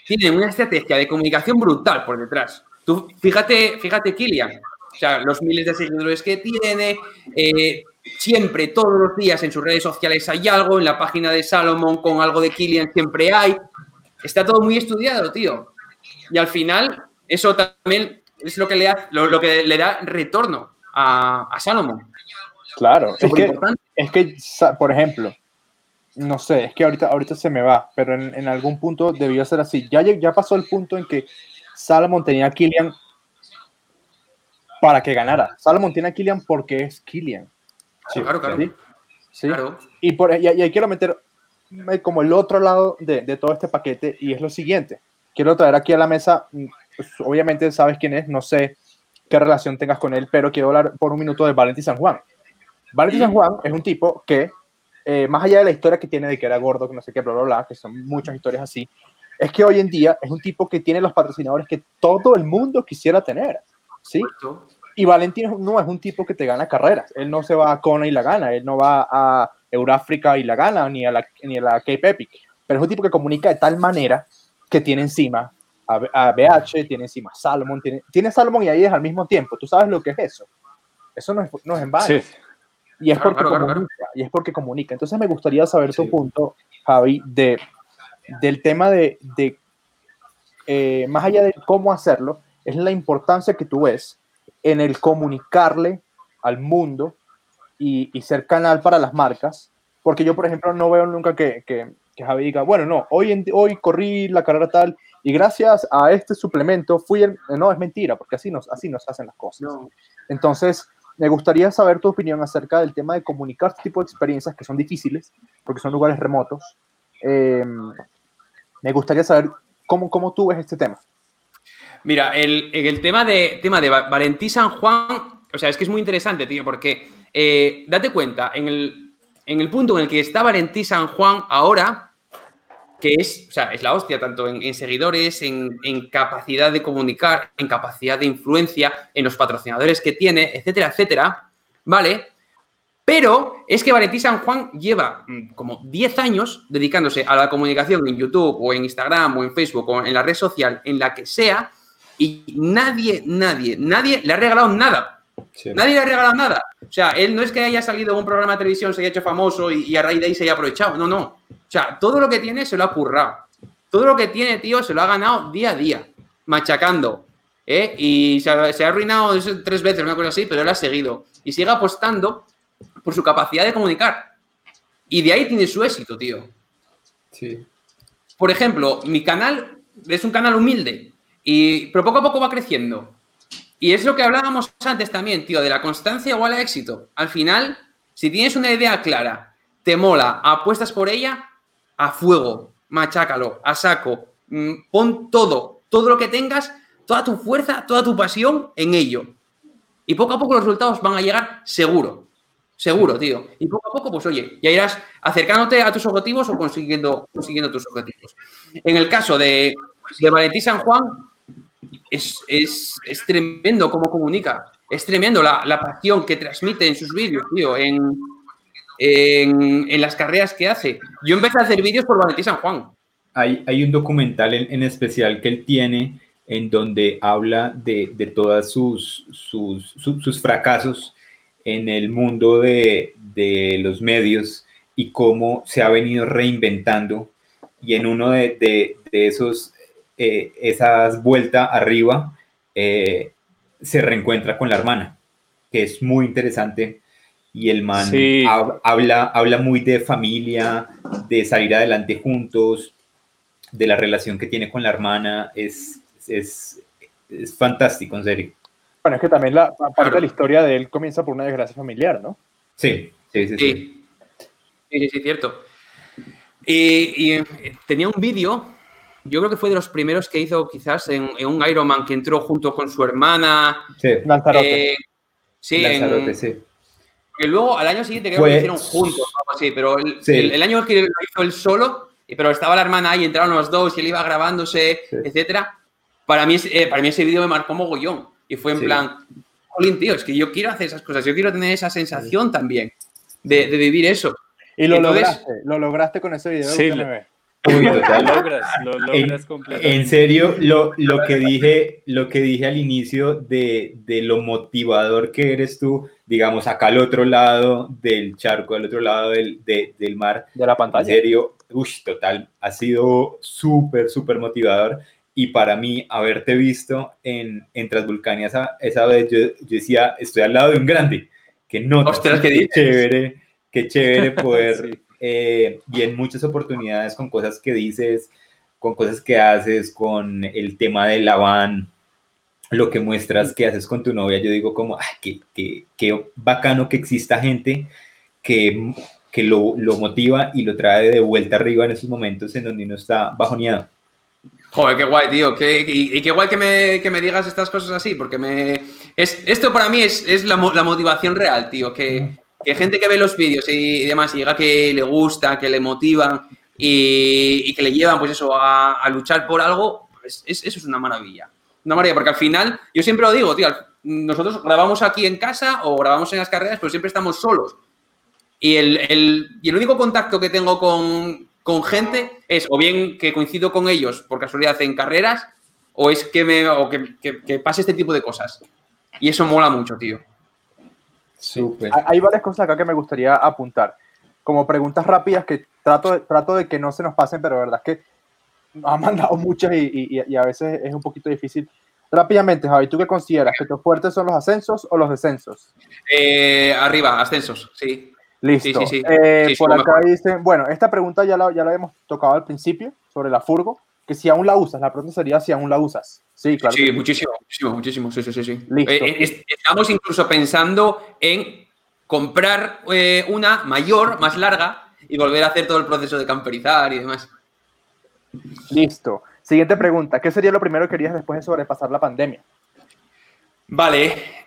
tienen una estrategia de comunicación brutal por detrás. Tú fíjate, fíjate Kilian, o sea, los miles de seguidores que tiene, eh, siempre, todos los días en sus redes sociales hay algo, en la página de Salomon con algo de Kilian siempre hay. Está todo muy estudiado, tío. Y al final, eso también es lo que le lo, lo que le da retorno a, a Salomon. Claro, es que, es que, por ejemplo, no sé, es que ahorita, ahorita se me va, pero en, en algún punto debió ser así. Ya, ya pasó el punto en que Salomon tenía a Killian para que ganara. Salomon tiene a Killian porque es Killian. claro, claro. ¿sí? ¿Sí? Claro. Y, por, y, quiero meter eh, como el otro lado de, de todo este paquete y es lo siguiente. Quiero traer aquí a la mesa, mm, pues, obviamente sabes quién es, no sé qué relación tengas con él, pero quiero hablar por un minuto de Valentín San Juan. Valentín San Juan es un tipo que, eh, más allá de la historia que tiene de que era gordo, que no sé qué, bla, bla, bla, que son muchas historias así, es que hoy en día es un tipo que tiene los patrocinadores que todo el mundo quisiera tener. ¿sí? Y Valentín no es un tipo que te gana carreras. Él no se va a Kona y la gana. Él no va a Euráfrica y la gana, ni a la, ni a la Cape Epic. Pero es un tipo que comunica de tal manera que tiene encima a, a BH, tiene encima a Salomon, tiene, tiene Salomon y ahí es al mismo tiempo. ¿Tú sabes lo que es eso? Eso no es, no es en vano. Sí. Y es Claro, porque claro, claro, comunica. Y es porque comunica. Entonces me gustaría saber tu Sí. punto, Javi, de, del tema de, de eh, más allá de cómo hacerlo, es la importancia que tú ves en el comunicarle al mundo y, y ser canal para las marcas. Porque yo, por ejemplo, no veo nunca que, que, que Javi diga, bueno, no, hoy, en, hoy corrí la carrera tal y gracias a este suplemento fui el... No, es mentira, porque así nos, así nos hacen las cosas. No. Entonces, me gustaría saber tu opinión acerca del tema de comunicar este tipo de experiencias que son difíciles, porque son lugares remotos. Eh, me gustaría saber cómo, cómo tú ves este tema. Mira, el, en el tema de, tema de Va- Valentí San Juan, o sea, es que es muy interesante, tío, porque eh, date cuenta, en el, en el punto en el que está Valentí San Juan ahora, que es, o sea, es la hostia, tanto en, seguidores, en, en capacidad de comunicar, en capacidad de influencia, en los patrocinadores que tiene, etcétera, etcétera, ¿vale? Pero es que Valentí San Juan lleva mm, como 10 años dedicándose a la comunicación en YouTube o en Instagram o en Facebook o en la red social, en la que sea, y nadie, nadie, nadie le ha regalado nada. Sí. Nadie le ha regalado nada. O sea, él no es que haya salido en un programa de televisión, se haya hecho famoso y, y a raíz de ahí se haya aprovechado. No, no. O sea, todo lo que tiene se lo ha currado. Todo lo que tiene, tío, se lo ha ganado día a día, machacando. ¿eh? Y se ha, se ha arruinado eso tres veces, una cosa así, pero él ha seguido. Y sigue apostando por su capacidad de comunicar. Y de ahí tiene su éxito, tío. Sí. Por ejemplo, mi canal es un canal humilde, y, pero poco a poco va creciendo. Y es lo que hablábamos antes también, tío, de la constancia igual a éxito. Al final, si tienes una idea clara, te mola, apuestas por ella, a fuego, machácalo, a saco, mm, pon todo, todo lo que tengas, toda tu fuerza, toda tu pasión en ello. Y poco a poco los resultados van a llegar seguro. Seguro, tío. Y poco a poco, pues oye, ya irás acercándote a tus objetivos o consiguiendo, consiguiendo tus objetivos. En el caso de, de Valentín San Juan, es, es, es tremendo cómo comunica. Es tremendo la, la pasión que transmite en sus vídeos, tío, en, en, en las carreras que hace. Yo empecé a hacer vídeos por Valentín San Juan. Hay, hay un documental en, en especial que él tiene en donde habla de, de todas sus, sus, sus, fracasos en el mundo de, de los medios y cómo se ha venido reinventando. Y en uno de, de esos, eh, esas vueltas arriba, eh, se reencuentra con la hermana, que es muy interesante. Y el man Sí. hab- habla, habla muy de familia, de salir adelante juntos, de la relación que tiene con la hermana. Es, es, es fantástico, en serio. Bueno, es que también la parte Claro. de la historia de él comienza por una desgracia familiar, ¿no? Sí, sí, sí. sí. Sí, sí, sí, cierto. Y, y, eh, tenía un vídeo, yo creo que fue de los primeros que hizo quizás en, en un Ironman que entró junto con su hermana. Sí, Lanzarote. eh, sí, en- Lanzarote, sí. que luego al año siguiente creo que lo hicieron juntos o algo así, pero el, Sí. el- el año que lo hizo él solo, pero estaba la hermana ahí, entraron los dos y él iba grabándose, Sí. etcétera. Para mí, ese- eh, para mí ese vídeo me marcó mogollón. Y fue en Sí. plan, jolín, tío, es que yo quiero hacer esas cosas, yo quiero tener esa sensación también de, de vivir eso. Y lo Entonces- lograste, lo lograste con ese video de Sí, Lo logras, lo En, logras completamente. en serio, lo, lo que dije, lo que dije al inicio de, de lo motivador que eres tú, digamos, acá al otro lado del charco, al otro lado del, de- del mar, de la en pantalla. serio, uy, total, ha sido súper, súper motivador. Y para mí, haberte visto en, en Transvulcania esa, esa vez, yo, yo decía, estoy al lado de un grande, que no, ¿qué chévere, qué chévere poder, Sí. Eh, y en muchas oportunidades con cosas que dices, con cosas que haces, con el tema de la van, lo que muestras que haces con tu novia, yo digo como, ay, qué, qué, qué bacano que exista gente que, que lo, lo motiva y lo trae de vuelta arriba en esos momentos en donde uno está bajoneado. Joder, qué guay, tío. Qué- y, y qué guay que me, que me digas estas cosas así, porque me. Es, esto para mí es, es la, la motivación real, tío. Que, que gente que ve los vídeos y, demás y diga que le gusta, que le motivan y, que le llevan, pues eso, a, luchar por algo, pues es- eso es una maravilla. Una maravilla, porque al final, yo siempre lo digo, tío, nosotros grabamos aquí en casa o grabamos en las carreras, pero siempre estamos solos. Y el, el- y el único contacto que tengo con, con gente es o bien que coincido con ellos por casualidad en carreras, o es que me o que- que pase este tipo de cosas. Y eso mola mucho, tío. Súper. Hay- Hay varias cosas acá que me gustaría apuntar. Como preguntas rápidas que trato de, trato de que no se nos pasen, pero la verdad es que nos han mandado muchas y, y, y, a veces es un poquito difícil. Rápidamente, Javi, ¿tú qué consideras? ¿Que tus fuertes son los ascensos o los descensos? Eh, arriba, ascensos, sí. Listo. Sí, sí, sí. Eh, por acá dicen, bueno, esta pregunta ya la, ya la habíamos tocado al principio sobre la furgo, que si aún la usas, la pregunta sería si aún la usas. Sí, claro. Sí, muchísimo, muchísimo, muchísimo, sí, sí, sí. sí. Listo. Eh, estamos incluso pensando en comprar eh, una mayor, más larga, y volver a hacer todo el proceso de camperizar y demás. Listo. Siguiente pregunta. ¿Qué sería lo primero que harías después de sobrepasar la pandemia? Vale.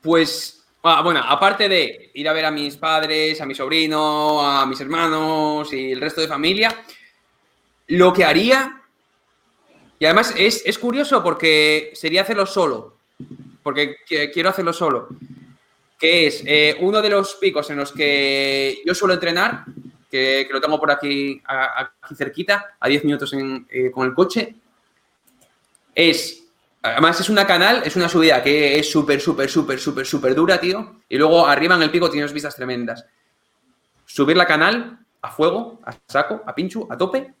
pues Ah, bueno, aparte de ir a ver a mis padres, a mi sobrino, a mis hermanos y el resto de familia, lo que haría, y además es, curioso porque sería hacerlo solo, porque quiero hacerlo solo, que es eh, uno de los picos en los que yo suelo entrenar, que, lo tengo por aquí, aquí cerquita, a 10 minutos eh, con el coche, es Además, es una canal, es una subida que es súper, súper, súper, súper, súper dura, tío. Y luego arriba en el pico tienes vistas tremendas. Subir la canal a fuego, a saco, a pinchu, a tope,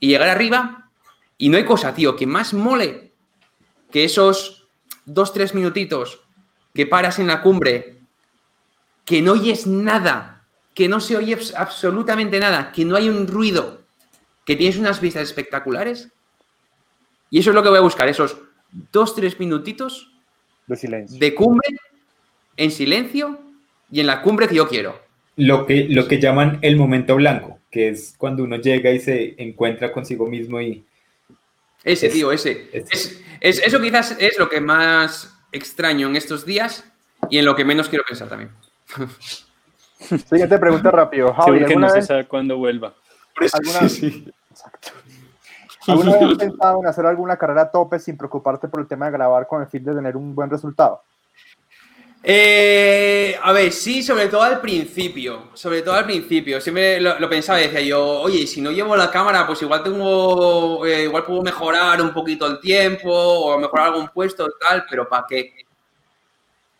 y llegar arriba. Y no hay cosa, tío, que más mole que esos dos, tres minutitos que paras en la cumbre, que no oyes nada, que no se oye absolutamente nada, que no hay un ruido, que tienes unas vistas espectaculares. Y eso es lo que voy a buscar, esos dos, tres minutitos de silencio. De cumbre, en silencio y en la cumbre que yo quiero. Lo que, lo que llaman el momento blanco, que es cuando uno llega y se encuentra consigo mismo y... Ese, tío, ese. Es, eso quizás es lo que más extraño en estos días y en lo que menos quiero pensar también. Siguiente pregunta rápido. Javi, que no se sabe cuándo vuelva. ¿Alguna... Sí. Exacto. ¿Alguna vez has pensado en hacer alguna carrera a tope sin preocuparte por el tema de grabar con el fin de tener un buen resultado? Eh, a ver, sí, sobre todo al principio. Sobre todo al principio. Siempre lo, pensaba y decía yo, oye, si no llevo la cámara, pues igual tengo. Eh, igual puedo mejorar un poquito el tiempo o mejorar algún puesto tal, pero ¿para qué?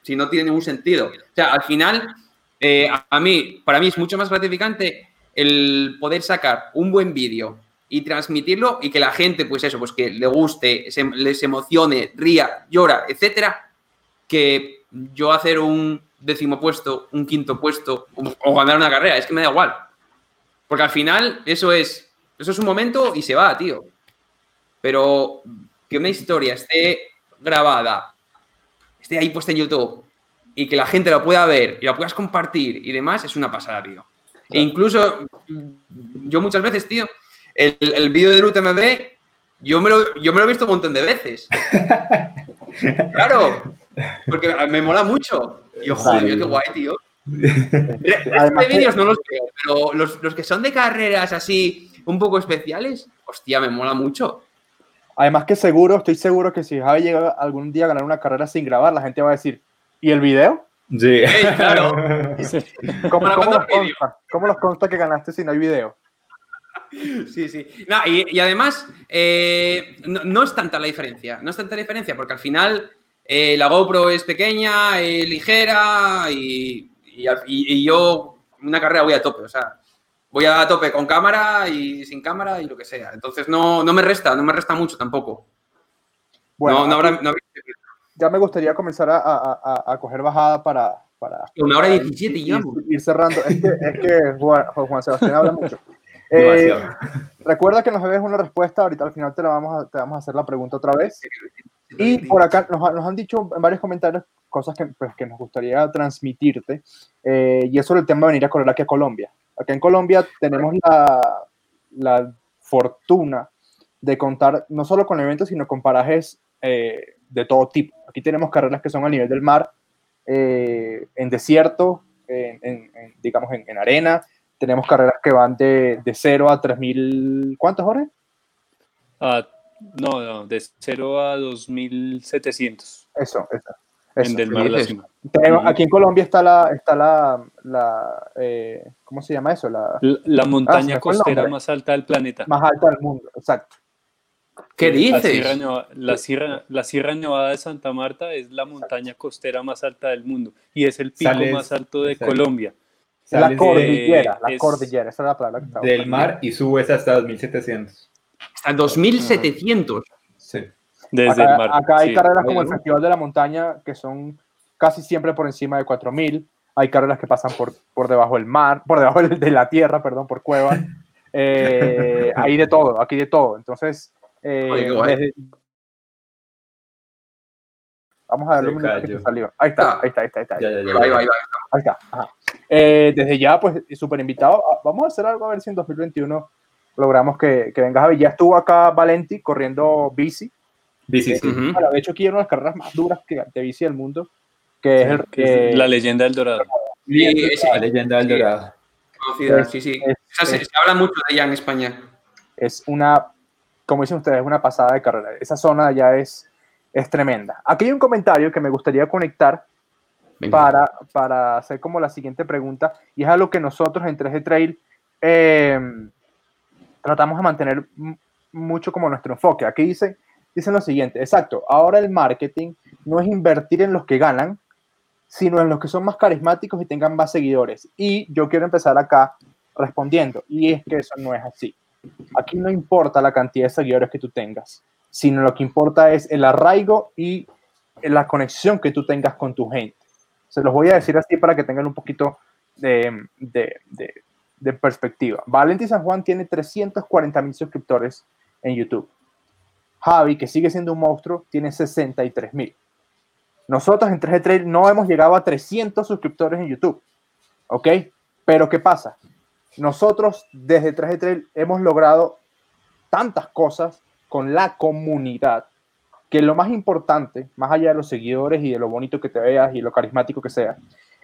Si no tiene ningún sentido. O sea, al final, eh, a mí, para mí es mucho más gratificante el poder sacar un buen vídeo y transmitirlo y que la gente, pues eso, pues que le guste, les emocione, ría, llora, etcétera, que yo hacer un décimo puesto, un quinto puesto o, ganar una carrera, es que me da igual. Porque al final eso es, eso es un momento y se va, tío. Pero que una historia esté grabada, esté ahí puesta en YouTube y que la gente la pueda ver y la puedas compartir y demás, es una pasada, tío. E incluso yo muchas veces, tío, el, el vídeo de UTMB, yo me, lo, yo me lo he visto un montón de veces. claro, porque me mola mucho. Y yo, joder, qué guay, tío. Además, vídeos no los veo, pero los, los, que son de carreras así un poco especiales, hostia, me mola mucho. Además que seguro, estoy seguro que si Javi llega algún día a ganar una carrera sin grabar, la gente va a decir, ¿y el video? Sí. claro. ¿Cómo, ¿cómo, los consta? ¿Cómo los consta que ganaste si no hay video? Sí, sí. y, además, eh, no, es tanta la diferencia. No es tanta la diferencia porque al final eh, la GoPro es pequeña, ligera y, y, yo una carrera voy a tope. O sea, voy a tope con cámara y sin cámara y lo que sea. Entonces no, no me resta, no me resta mucho tampoco. Bueno, ya me gustaría comenzar a, coger bajada para, para, Una hora y 17 y, ir, cerrando. Es que, es que Juan Sebastián habla mucho. Eh, recuerda que nos debes una respuesta, ahorita al final te, la vamos, a, te vamos a hacer la pregunta otra vez. Y por acá nos, nos han dicho en varios comentarios cosas que, pues, que nos gustaría transmitirte, eh, y es sobre el tema de venir a correr aquí a Colombia. Acá en Colombia tenemos la, la fortuna de contar no solo con eventos, sino con parajes eh, de todo tipo. Aquí tenemos carreras que son a nivel del mar, en desierto, en, digamos en, en, arena, tenemos carreras que van de, de 0 a 3000, ¿cuántas horas? Ah, no, no, de 0 a 2700. Eso, eso. En del mar Aquí en Colombia está la, está la, la eh, ¿cómo se llama eso? La, la, montaña ah, costera más alta del planeta. Más alta del mundo, exacto. ¿Qué dices? La Sierra, Nevada, la, Sierra, la Sierra Nevada de Santa Marta es la montaña costera más alta del mundo y es el pico más alto de Colombia. La cordillera, la es- cordillera, esa es la palabra que del mar y subes hasta 2700. Hasta 2700. Sí. Desde acá, el mar. acá hay sí. carreras como el. Festival de la Montaña que son casi siempre por encima de 4000. Hay carreras que pasan por, por debajo del mar, por debajo de la tierra, perdón, por cuevas. Eh, hay de todo, aquí de todo. Entonces, eh, Oye, guay. desde- vamos a darle un minuto que se salió. Ahí está, Ah. ahí está, ahí está. Ahí está, Ya, ya, ya. Ahí va, ahí va. ahí está, ajá. Eh, desde ya, pues, súper invitado. Ah, Vamos a hacer algo a ver si en 2021 logramos que, que vengas a ver. Ya estuvo acá Valenti corriendo bici. Bici, sí. Ujú. Bueno, de hecho, aquí hay una de las carreras más duras que, de bici del mundo, que es el Que eh, la leyenda del Dorado. Y ese- La leyenda del Sí. Dorado. conocida, sí, sí. es- Esa se, se habla mucho de ella en España. es una, como dicen ustedes, es una pasada de carrera. Esa zona ya es, es tremenda. Aquí hay un comentario que me gustaría conectar Venga. para, para hacer como la siguiente pregunta, y es algo que nosotros en 3G Trail eh, tratamos de mantener mucho como nuestro enfoque. Aquí dice, dicen lo siguiente, exacto, ahora el marketing no es invertir en los que ganan, sino en los que son más carismáticos y tengan más seguidores. Y yo quiero empezar acá respondiendo, y es que eso no es así. Aquí no importa la cantidad de seguidores que tú tengas, sino lo que importa es el arraigo y la conexión que tú tengas con tu gente. Se los voy a decir así para que tengan un poquito de, de, de- de perspectiva. Valenti San Juan tiene 340 mil suscriptores en YouTube. Javi, que sigue siendo un monstruo, tiene 63 mil. Nosotros en 3G Trail no hemos llegado a 300 suscriptores en YouTube. ¿Ok? Pero ¿qué pasa? Nosotros desde 3G Trail hemos logrado tantas cosas con la comunidad que lo más importante, más allá de los seguidores y de lo bonito que te veas y lo carismático que sea,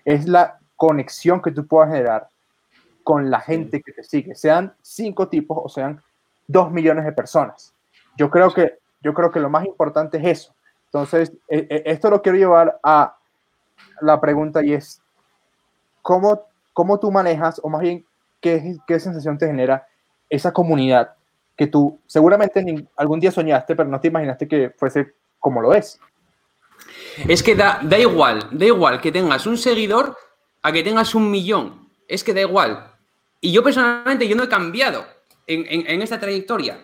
es la conexión que tú puedas generar con la gente que te sigue, sean cinco tipos o sean dos millones de personas. Yo creo que, yo creo que lo más importante es eso. Entonces, eh, eh, esto lo quiero llevar a la pregunta y es, ¿cómo, cómo tú manejas, o más bien, qué, qué sensación te genera esa comunidad que tú seguramente algún día soñaste, pero no te imaginaste que fuese como lo es? Es que da, da igual, da igual que tengas un seguidor a que tengas un millón. Es que da igual. Y yo personalmente, yo no he cambiado en, en- esta trayectoria.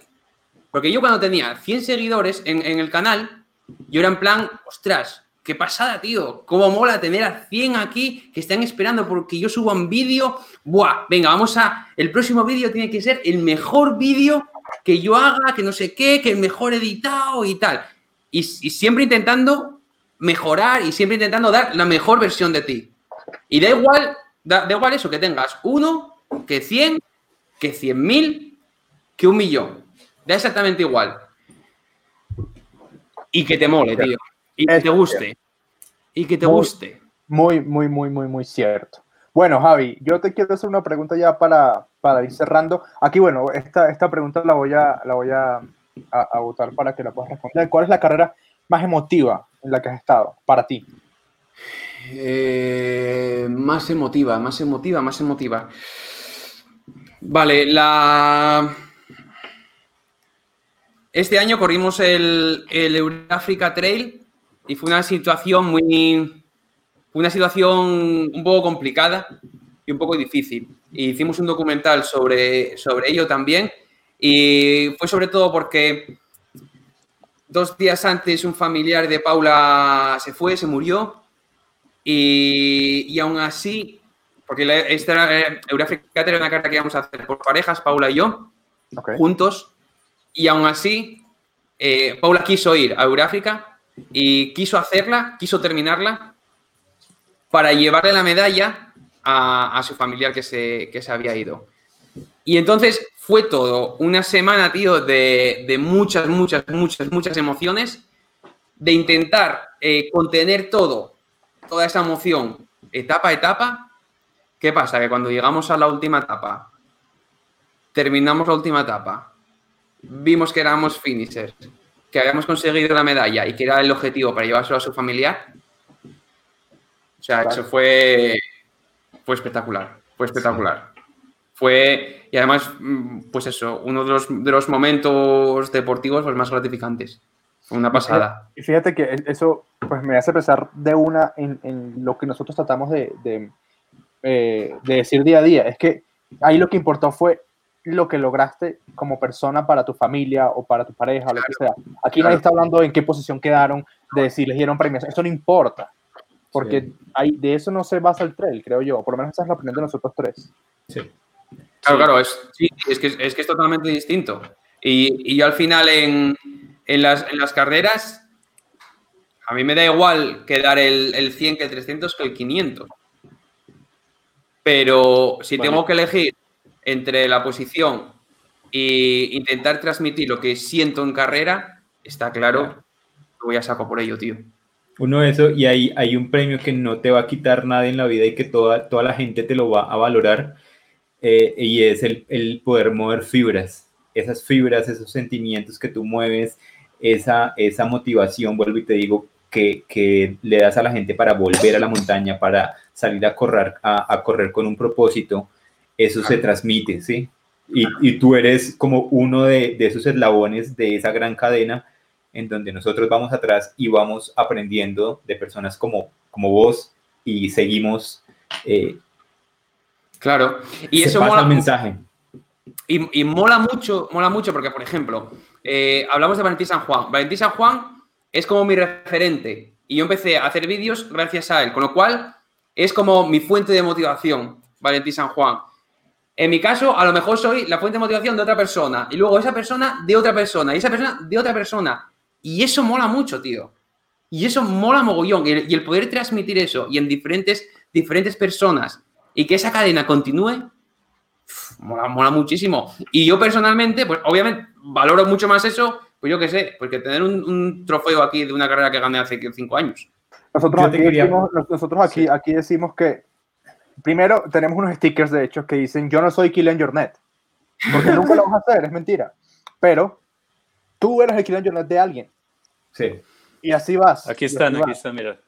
Porque yo cuando tenía 100 seguidores en, en el canal, yo era en plan, ostras, qué pasada, tío. Cómo mola tener a 100 aquí que están esperando porque yo suba un vídeo. Buah, venga, vamos a... El próximo vídeo tiene que ser el mejor vídeo que yo haga, que no sé qué, que el mejor editado y tal. Y, y siempre intentando mejorar y siempre intentando dar la mejor versión de ti. Y da igual, da, da igual eso, que tengas uno, que 100, que 100.000, que un millón. Da exactamente igual. Y que te mole, tío. Y que te guste. Y que te guste. Muy, muy, muy, muy, muy cierto. Bueno, Javi, yo te quiero hacer una pregunta ya para, para ir cerrando. Aquí, bueno, esta, esta pregunta la voy a, la voy a, a, votar para que la puedas responder. ¿Cuál es la carrera más emotiva en la que has estado para ti? Eh, más emotiva, más emotiva, más emotiva. Vale, la. Este año corrimos el, el Eurafrica Trail y fue una situación muy. Una situación un poco complicada y un poco difícil. Hicimos un documental sobre, sobre ello también. Y fue sobre todo porque dos días antes un familiar de Paula se fue, se murió. Y, y aún así, porque la- esta era, Eurafrica era una carta que íbamos a hacer por parejas, Paula y yo, juntos, y aún así, eh, Paula quiso ir a Euráfrica y quiso hacerla, quiso terminarla para llevarle la medalla a, a su familiar que se, que se había ido. Y entonces fue todo una semana, tío, de, de muchas, muchas, muchas, muchas emociones, de intentar eh, contener todo, toda esa emoción, etapa a etapa. ¿Qué pasa? Que cuando llegamos a la última etapa, terminamos la última etapa, vimos que éramos finishers, que habíamos conseguido la medalla y que era el objetivo para llevárselo a su familiar. O sea, Claro. eso fue, fue espectacular, fue espectacular. Fue, y además, mm, pues eso, uno de los, de los momentos deportivos pues, más gratificantes. Fue una pasada. Y fíjate que eso pues, me hace pensar de una en, en lo que nosotros tratamos de, de- eh, de decir día a día. Es que ahí lo que importó fue lo que lograste como persona para tu familia o para tu pareja, o lo que sea. Aquí nadie está hablando en qué posición quedaron, de si les dieron premios. Eso no importa. Porque Sí. ahí, de eso no se basa el trail, creo yo. Por lo menos esa es la opinión de nosotros tres. Sí. Claro, claro, es, sí, es, que, es que es totalmente distinto. Y, y yo al final en, en las, en las carreras, a mí me da igual quedar el, el 100 que el 300 que el 500. Pero si Vale. tengo que elegir entre la posición e intentar transmitir lo que siento en carrera, está claro que voy a saco por ello, tío. Uno de eso, y hay, hay un premio que no te va a quitar nada en la vida y que toda, toda la gente te lo va a valorar, eh, y es el, el poder mover fibras. Esas fibras, esos sentimientos que tú mueves, esa, esa motivación, vuelvo y te digo, que, que le das a la gente para volver a la montaña, para salir a correr, a, a correr con un propósito, eso se transmite, ¿sí? Y, y tú eres como uno de, de esos eslabones de esa gran cadena en donde nosotros vamos atrás y vamos aprendiendo de personas como, como vos y seguimos. eh, Claro. Y se eso pasa mola el mensaje. Y, y mola mucho, mola mucho porque, por ejemplo, eh, hablamos de Valentín San Juan. Valentín San Juan es como mi referente y yo empecé a hacer vídeos gracias a él, con lo cual es como mi fuente de motivación, Valentín San Juan. En mi caso, a lo mejor soy la fuente de motivación de otra persona y luego esa persona de otra persona y esa persona de otra persona. Y eso mola mucho, tío. Y eso mola mogollón. Y el, y el poder transmitir eso y en diferentes, diferentes personas y que esa cadena continúe, mola, mola muchísimo. Y yo personalmente, pues obviamente valoro mucho más eso, pues yo qué sé, porque tener un, un trofeo aquí de una carrera que gané hace cinco años. Nosotros, aquí, quería- decimos, nosotros aquí, Sí. aquí decimos que, primero, tenemos unos stickers, de hecho, que dicen, yo no soy Killian Jornet. Porque nunca lo vas a hacer, es mentira. Pero tú eres el Killian Jornet de alguien. Sí. Y así vas. Aquí están, aquí están, mira.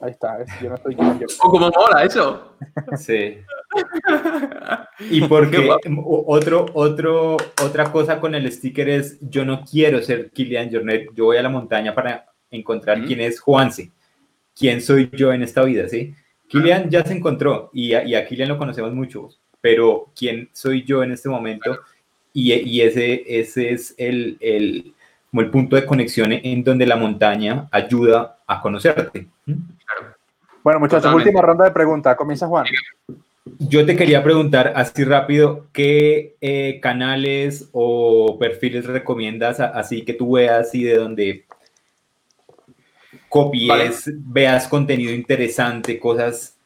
Ahí está, es- yo no Jornet. O como mola eso. Sí. Y porque otro, otro, otra cosa con el sticker es, yo no quiero ser Kilian Jornet, yo voy a la montaña para encontrar Ujú. quién es Juanse, quién soy yo en esta vida, ¿sí? Kilian ya se encontró y a, y a Kilian lo conocemos mucho, pero quién soy yo en este momento y, y ese, ese es el, el, como el punto de conexión en donde la montaña ayuda a conocerte. ¿Mm? Bueno, muchachos, Totalmente. última ronda de preguntas. Comienza Juan. Yo te quería preguntar así rápido, ¿qué eh, canales o perfiles recomiendas a- así que tú veas y de donde copies, Vale. veas contenido interesante, cosas?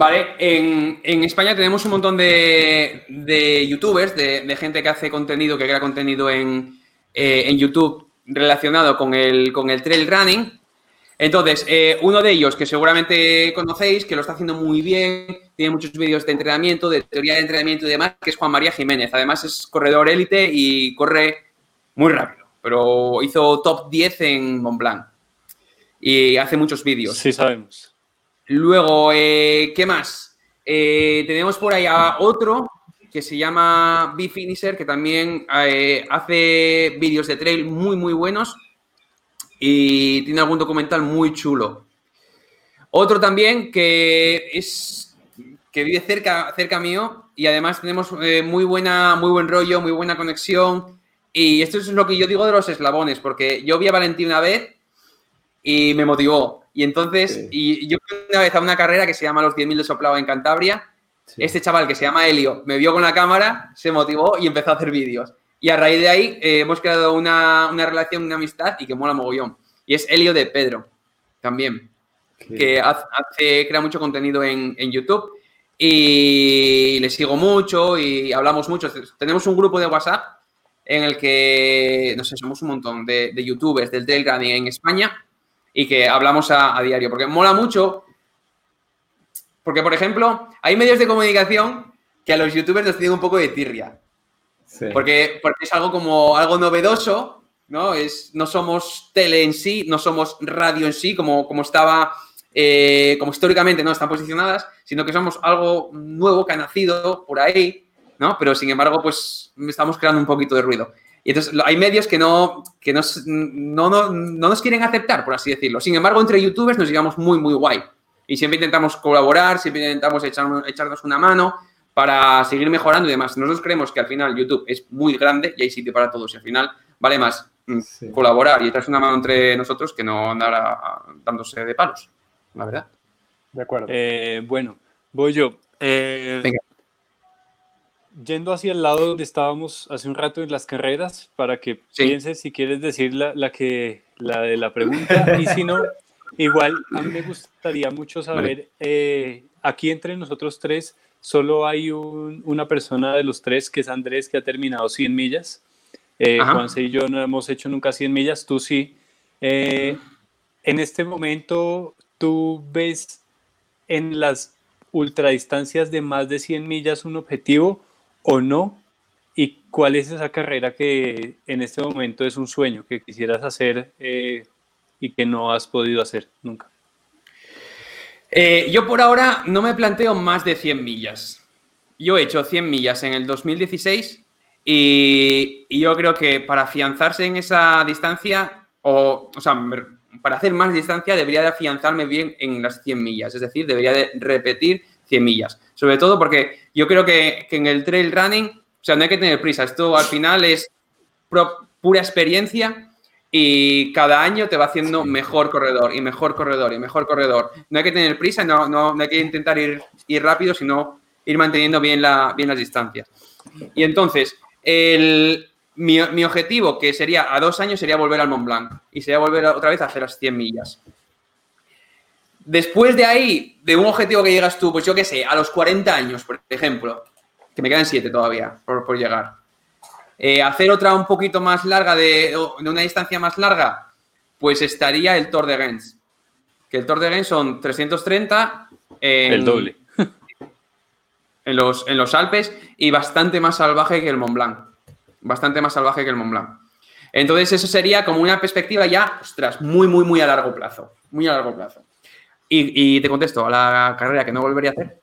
Vale, en, España tenemos un montón de, youtubers, de, gente que hace contenido, que crea contenido en, eh, en YouTube relacionado con el, con el trail running. Entonces, eh, uno de ellos que seguramente conocéis, que lo está haciendo muy bien, tiene muchos vídeos de entrenamiento, de teoría de entrenamiento y demás, que es Juan María Jiménez. Además es corredor élite y corre muy rápido, pero hizo top 10 en Mont Blanc y hace muchos vídeos. Sí, sabemos. Luego, eh, ¿qué más? Eh, tenemos por ahí a otro que se llama B-Finisher, que también eh, hace vídeos de trail muy, muy buenos y tiene algún documental muy chulo. Otro también que es que vive cerca, cerca mío y además tenemos eh, muy, buena, muy buen rollo, muy buena conexión. Y esto es lo que yo digo de los eslabones, porque yo vi a Valentín una vez y me motivó. Y entonces, Sí. y yo una vez a una carrera que se llama Los 10.000 de Soplado en Cantabria. Este chaval que se llama Helio me vio con la cámara, se motivó y empezó a hacer vídeos. Y a raíz de ahí eh, hemos creado una, una relación, una amistad y que mola mogollón. Y es Helio de Pedro, también, que hace, hace- crea mucho contenido en, en YouTube. Y le sigo mucho y hablamos mucho. Tenemos un grupo de WhatsApp en el que, no sé, somos un montón de, de youtubers del trail running en España y que hablamos a, a diario, porque mola mucho. Porque, por ejemplo, hay medios de comunicación que a los youtubers nos tienen un poco de tirria. Sí. Porque, porque es algo como algo novedoso, ¿no? Es, no somos tele en sí, no somos radio en sí, como, como estaba, eh, como históricamente no están posicionadas, sino que somos algo nuevo que ha nacido por ahí, ¿no? Pero sin embargo, pues estamos creando un poquito de ruido. Y entonces hay medios que no, que nos- no, no, no nos quieren aceptar, por así decirlo. Sin embargo, entre youtubers nos llevamos muy, muy guay. Y siempre intentamos colaborar, siempre intentamos echarnos, echarnos una mano para seguir mejorando y demás. Nosotros creemos que al final YouTube es muy grande y hay sitio para todos y al final vale más mm, Sí. colaborar y echarse una mano entre nosotros que no andar a- a- dándose de palos, la verdad. De acuerdo. Eh, bueno, voy yo. Eh, Venga. Yendo hacia el lado donde estábamos hace un rato en las carreras, para que Sí. pienses si quieres decir la, la que, la de la pregunta, y si no, igual a mí me gustaría mucho saber, eh, aquí entre nosotros tres, solo hay un- una persona de los tres, que es Andrés, que ha terminado 100 millas. Eh. Juanse y yo no hemos hecho nunca 100 millas, tú sí. Eh, en este momento, ¿tú ves en las ultradistancias de más de 100 millas un objetivo o no? ¿Y cuál es esa carrera que en este momento es un sueño que quisieras hacer eh, y que no has podido hacer nunca? Eh, yo por ahora no me planteo más de 100 millas. Yo he hecho 100 millas en el 2016 y, y yo creo que para afianzarse en esa distancia, o, o sea, para hacer más distancia debería de afianzarme bien en las 100 millas, es decir, debería de repetir 100 millas. Sobre todo porque yo creo que, que en el trail running, o sea, no hay que tener prisa, esto al final es pro- pura experiencia y cada año te va haciendo mejor corredor y mejor corredor y mejor corredor. No hay que tener prisa, no, no, no hay que intentar ir, ir rápido, sino ir manteniendo bien, la, bien las distancias. Y entonces, el, mi, mi objetivo, que sería a dos años, sería volver al Mont Blanc y sería volver otra vez a hacer las 100 millas. Después de ahí, de un objetivo que llegas tú, pues yo qué sé, a los 40 años, por ejemplo, que me quedan 7 todavía por, por llegar. Eh, hacer otra un poquito más larga, de, de una distancia más larga, pues estaría el Tour de Gens. Que el Tour de Gens son 330 en, El doble. en los, en los Alpes y bastante más salvaje que el Mont Blanc. Bastante más salvaje que el Mont Blanc. Entonces, eso sería como una perspectiva ya, ostras, muy, muy, muy a largo plazo. Muy a largo plazo. Y, y te contesto, a la carrera que no volvería a hacer.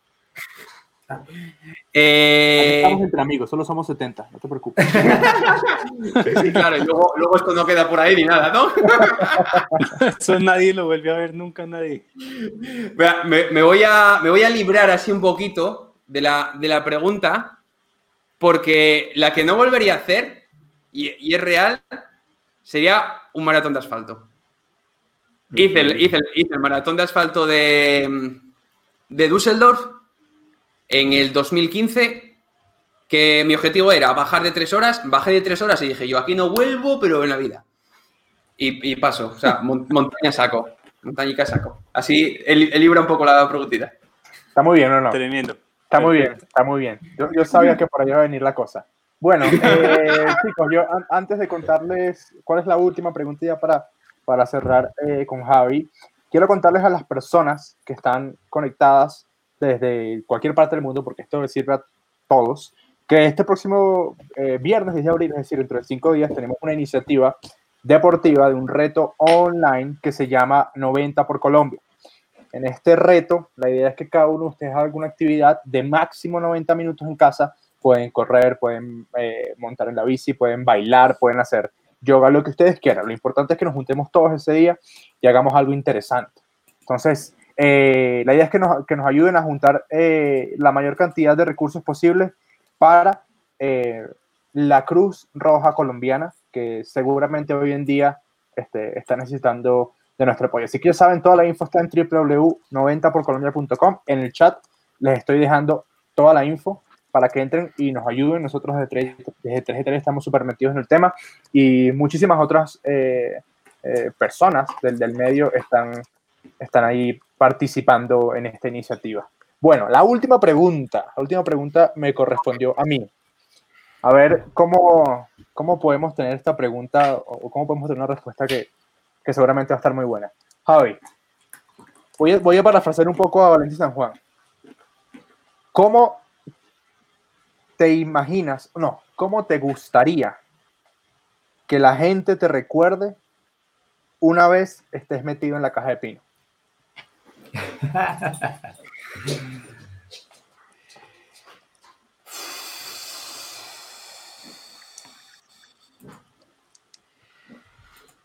Eh, Estamos entre amigos, solo somos 70, no te preocupes. sí, claro, y luego, luego esto no queda por ahí ni nada, ¿no? Eso nadie lo vuelve a ver nunca, nadie. Me, me voy a, me voy a librar así un poquito de la, de la pregunta, porque la que no volvería a hacer, y, y es real, sería un maratón de asfalto. Hice el, hice el- hice el maratón de asfalto de, de Düsseldorf en el 2015, que mi objetivo era bajar de tres horas, bajé de tres horas y dije, yo aquí no vuelvo, pero en la vida. Y, y paso, o sea, mon- montaña saco, montañica saco. Así el, libra un poco la preguntita. Está muy bien, ¿o no? Tremendo. Está muy bien, está muy bien. Yo, yo sabía que por ahí iba a venir la cosa. Bueno, eh, chicos, yo an- antes de contarles cuál es la última pregunta ya para, para cerrar eh, con Javi, quiero contarles a las personas que están conectadas desde cualquier parte del mundo, porque esto les sirve a todos, que este próximo eh, viernes 10 de abril, es decir, dentro de cinco días, tenemos una iniciativa deportiva de un reto online que se llama 90 por Colombia. En este reto, la idea es que cada uno de ustedes haga alguna actividad de máximo 90 minutos en casa. Pueden correr, pueden eh, montar en la bici, pueden bailar, pueden hacer yoga, lo que ustedes quieran. Lo importante es que nos juntemos todos ese día y hagamos algo interesante. Entonces, eh, la idea es que nos, que nos ayuden a juntar eh, la mayor cantidad de recursos posibles para eh, la Cruz Roja Colombiana, que seguramente hoy en día este, está necesitando de nuestro apoyo. Así que ya saben, toda la info está en www.90porcolombia.com. En el chat les estoy dejando toda la info para que entren y nos ayuden. Nosotros 3 desde 3 3 estamos súper metidos en el tema y muchísimas otras eh, eh, personas del, del medio están, están ahí participando en esta iniciativa. Bueno, la última pregunta, la última pregunta me correspondió a mí. A ver cómo, cómo podemos tener esta pregunta o cómo podemos tener una respuesta que, que seguramente va a estar muy buena. Javi, voy a, voy a parafrasear un poco a Valentín San Juan. ¿Cómo te imaginas, no, cómo te gustaría que la gente te recuerde una vez estés metido en la caja de pino?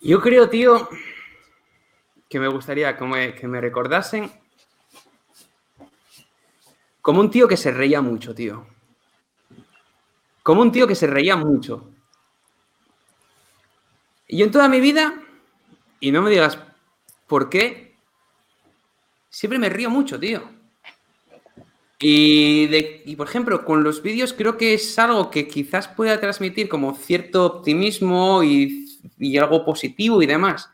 Yo creo, tío, que me gustaría que me, que me recordasen como un tío que se reía mucho, tío. Como un tío que se reía mucho. Y en toda mi vida, y no me digas por qué, siempre me río mucho, tío. Y, de, y por ejemplo, con los vídeos creo que es algo que quizás pueda transmitir como cierto optimismo y, y algo positivo y demás.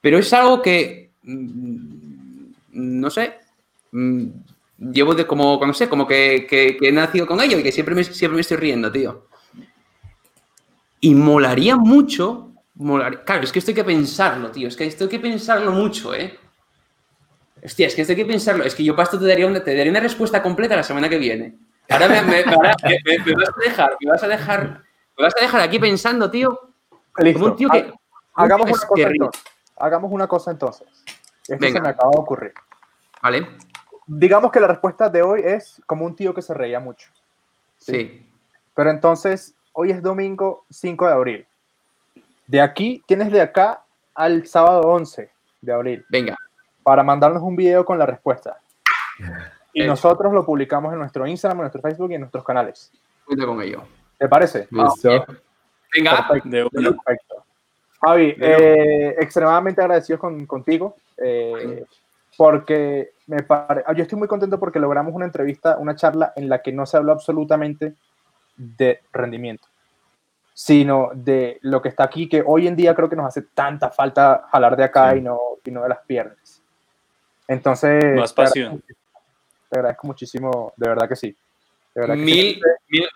Pero es algo que, mm, no sé, mm, llevo de como, no sé, como que, que- que he nacido con ello y que siempre me, siempre me estoy riendo, tío. Y molaría mucho, molaría- claro, es que esto hay que pensarlo, tío, es que esto hay que pensarlo mucho, ¿eh? Hostia, es que esto hay que pensarlo, es que yo para esto te daría una, te daría una respuesta completa la semana que viene. Ahora me, me- ahora me- me- me vas a dejar, me vas a dejar, me vas a dejar aquí pensando, tío, Listo. como un tío que... Ha- Hagamos una cosa entonces. Hagamos una cosa entonces. Esto Venga. se me acaba de ocurrir. ¿Vale? Digamos que la respuesta de hoy es como un tío que se reía mucho. Sí. Pero entonces, hoy es domingo 5 de abril. De aquí, tienes de acá al sábado 11 de abril Venga, para mandarnos un video con la respuesta. Y Hecho. nosotros lo publicamos en nuestro Instagram, en nuestro Facebook y en nuestros canales. cuenta con ello. ¿Te parece? Listo. Venga, Perfecto. De una. Perfecto. Javi, eh, extremadamente agradecidos con, contigo, eh, porque me pare- ah, yo estoy muy contento porque logramos una entrevista, una charla en la que no se habló absolutamente de rendimiento, sino de lo que está aquí, que hoy en día creo que nos hace tanta falta jalar de acá Sí. y, no, y no de las piernas. Entonces, Más te pasión. agradezco- Te agradezco muchísimo, de verdad que sí. De verdad que sí. Mil, mil,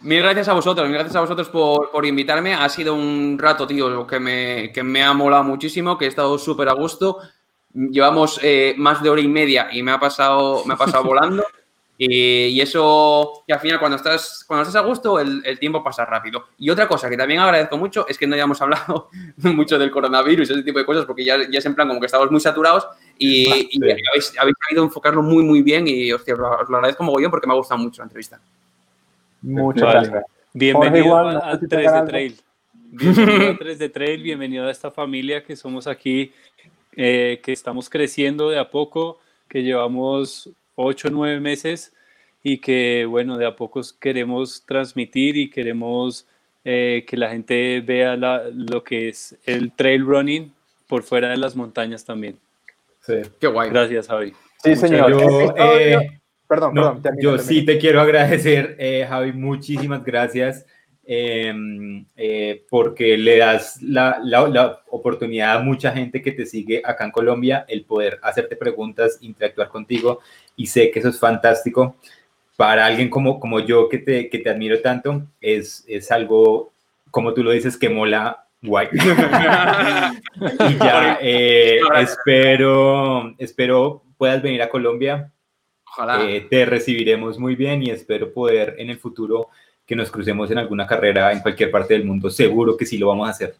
mil gracias a vosotros, mil gracias a vosotros por, por invitarme. Ha sido un rato, tío, que me, que me ha molado muchísimo, que he estado súper a gusto. Llevamos eh, más de hora y media y me ha pasado, me ha pasado volando. Y, y eso, que al final cuando estás, cuando estás a gusto, el, el tiempo pasa rápido. Y otra cosa que también agradezco mucho es que no hayamos hablado mucho del coronavirus y ese tipo de cosas, porque ya, ya es en plan como que estamos muy saturados y, habéis, habéis sabido enfocarlo muy, muy bien. Y hostia, os lo, os lo agradezco mogollón porque me ha gustado mucho la entrevista. Muchas Vale. gracias. Bienvenido igual, no a, sé si 3 tengan de. Trail. Bienvenido a 3 de Trail, bienvenido a esta familia que somos aquí, eh, que estamos creciendo de a poco, que llevamos 8 o 9 meses y que, bueno, de a poco queremos transmitir y queremos eh, que la gente vea la- lo que es el trail running por fuera de las montañas también. Sí. Qué guay. Gracias, Javi. Sí, Muchas señor. Yo, episodio- eh, perdón, No, perdón. yo sí te quiero agradecer, eh, Javi, muchísimas gracias, eh, eh, porque le das la, la- la oportunidad a mucha gente que te sigue acá en Colombia, el poder hacerte preguntas, interactuar contigo, y sé que eso es fantástico. Para alguien como, como yo, que te, que te admiro tanto, es, es algo, como tú lo dices, que mola guay. y ya, eh, espero, espero puedas venir a Colombia Ojalá. eh, te recibiremos muy bien y espero poder en el futuro que nos crucemos en alguna carrera en cualquier parte del mundo. Seguro que sí lo vamos a hacer.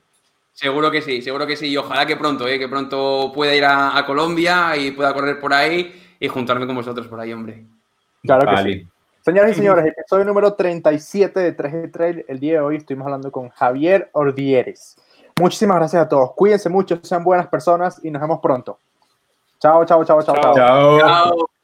Seguro que sí, seguro que sí. Y ojalá que pronto, eh, que pronto pueda ir a, a Colombia y pueda correr por ahí y juntarme con vosotros por ahí, hombre. Claro que Vale. sí. Señoras y señores, episodio número 37 de 3G Trail. El día de hoy estuvimos hablando con Javier Ordieres. Muchísimas gracias a todos. Cuídense mucho, sean buenas personas y nos vemos pronto. Chao, chao, Chao. chao. Chao. Chao.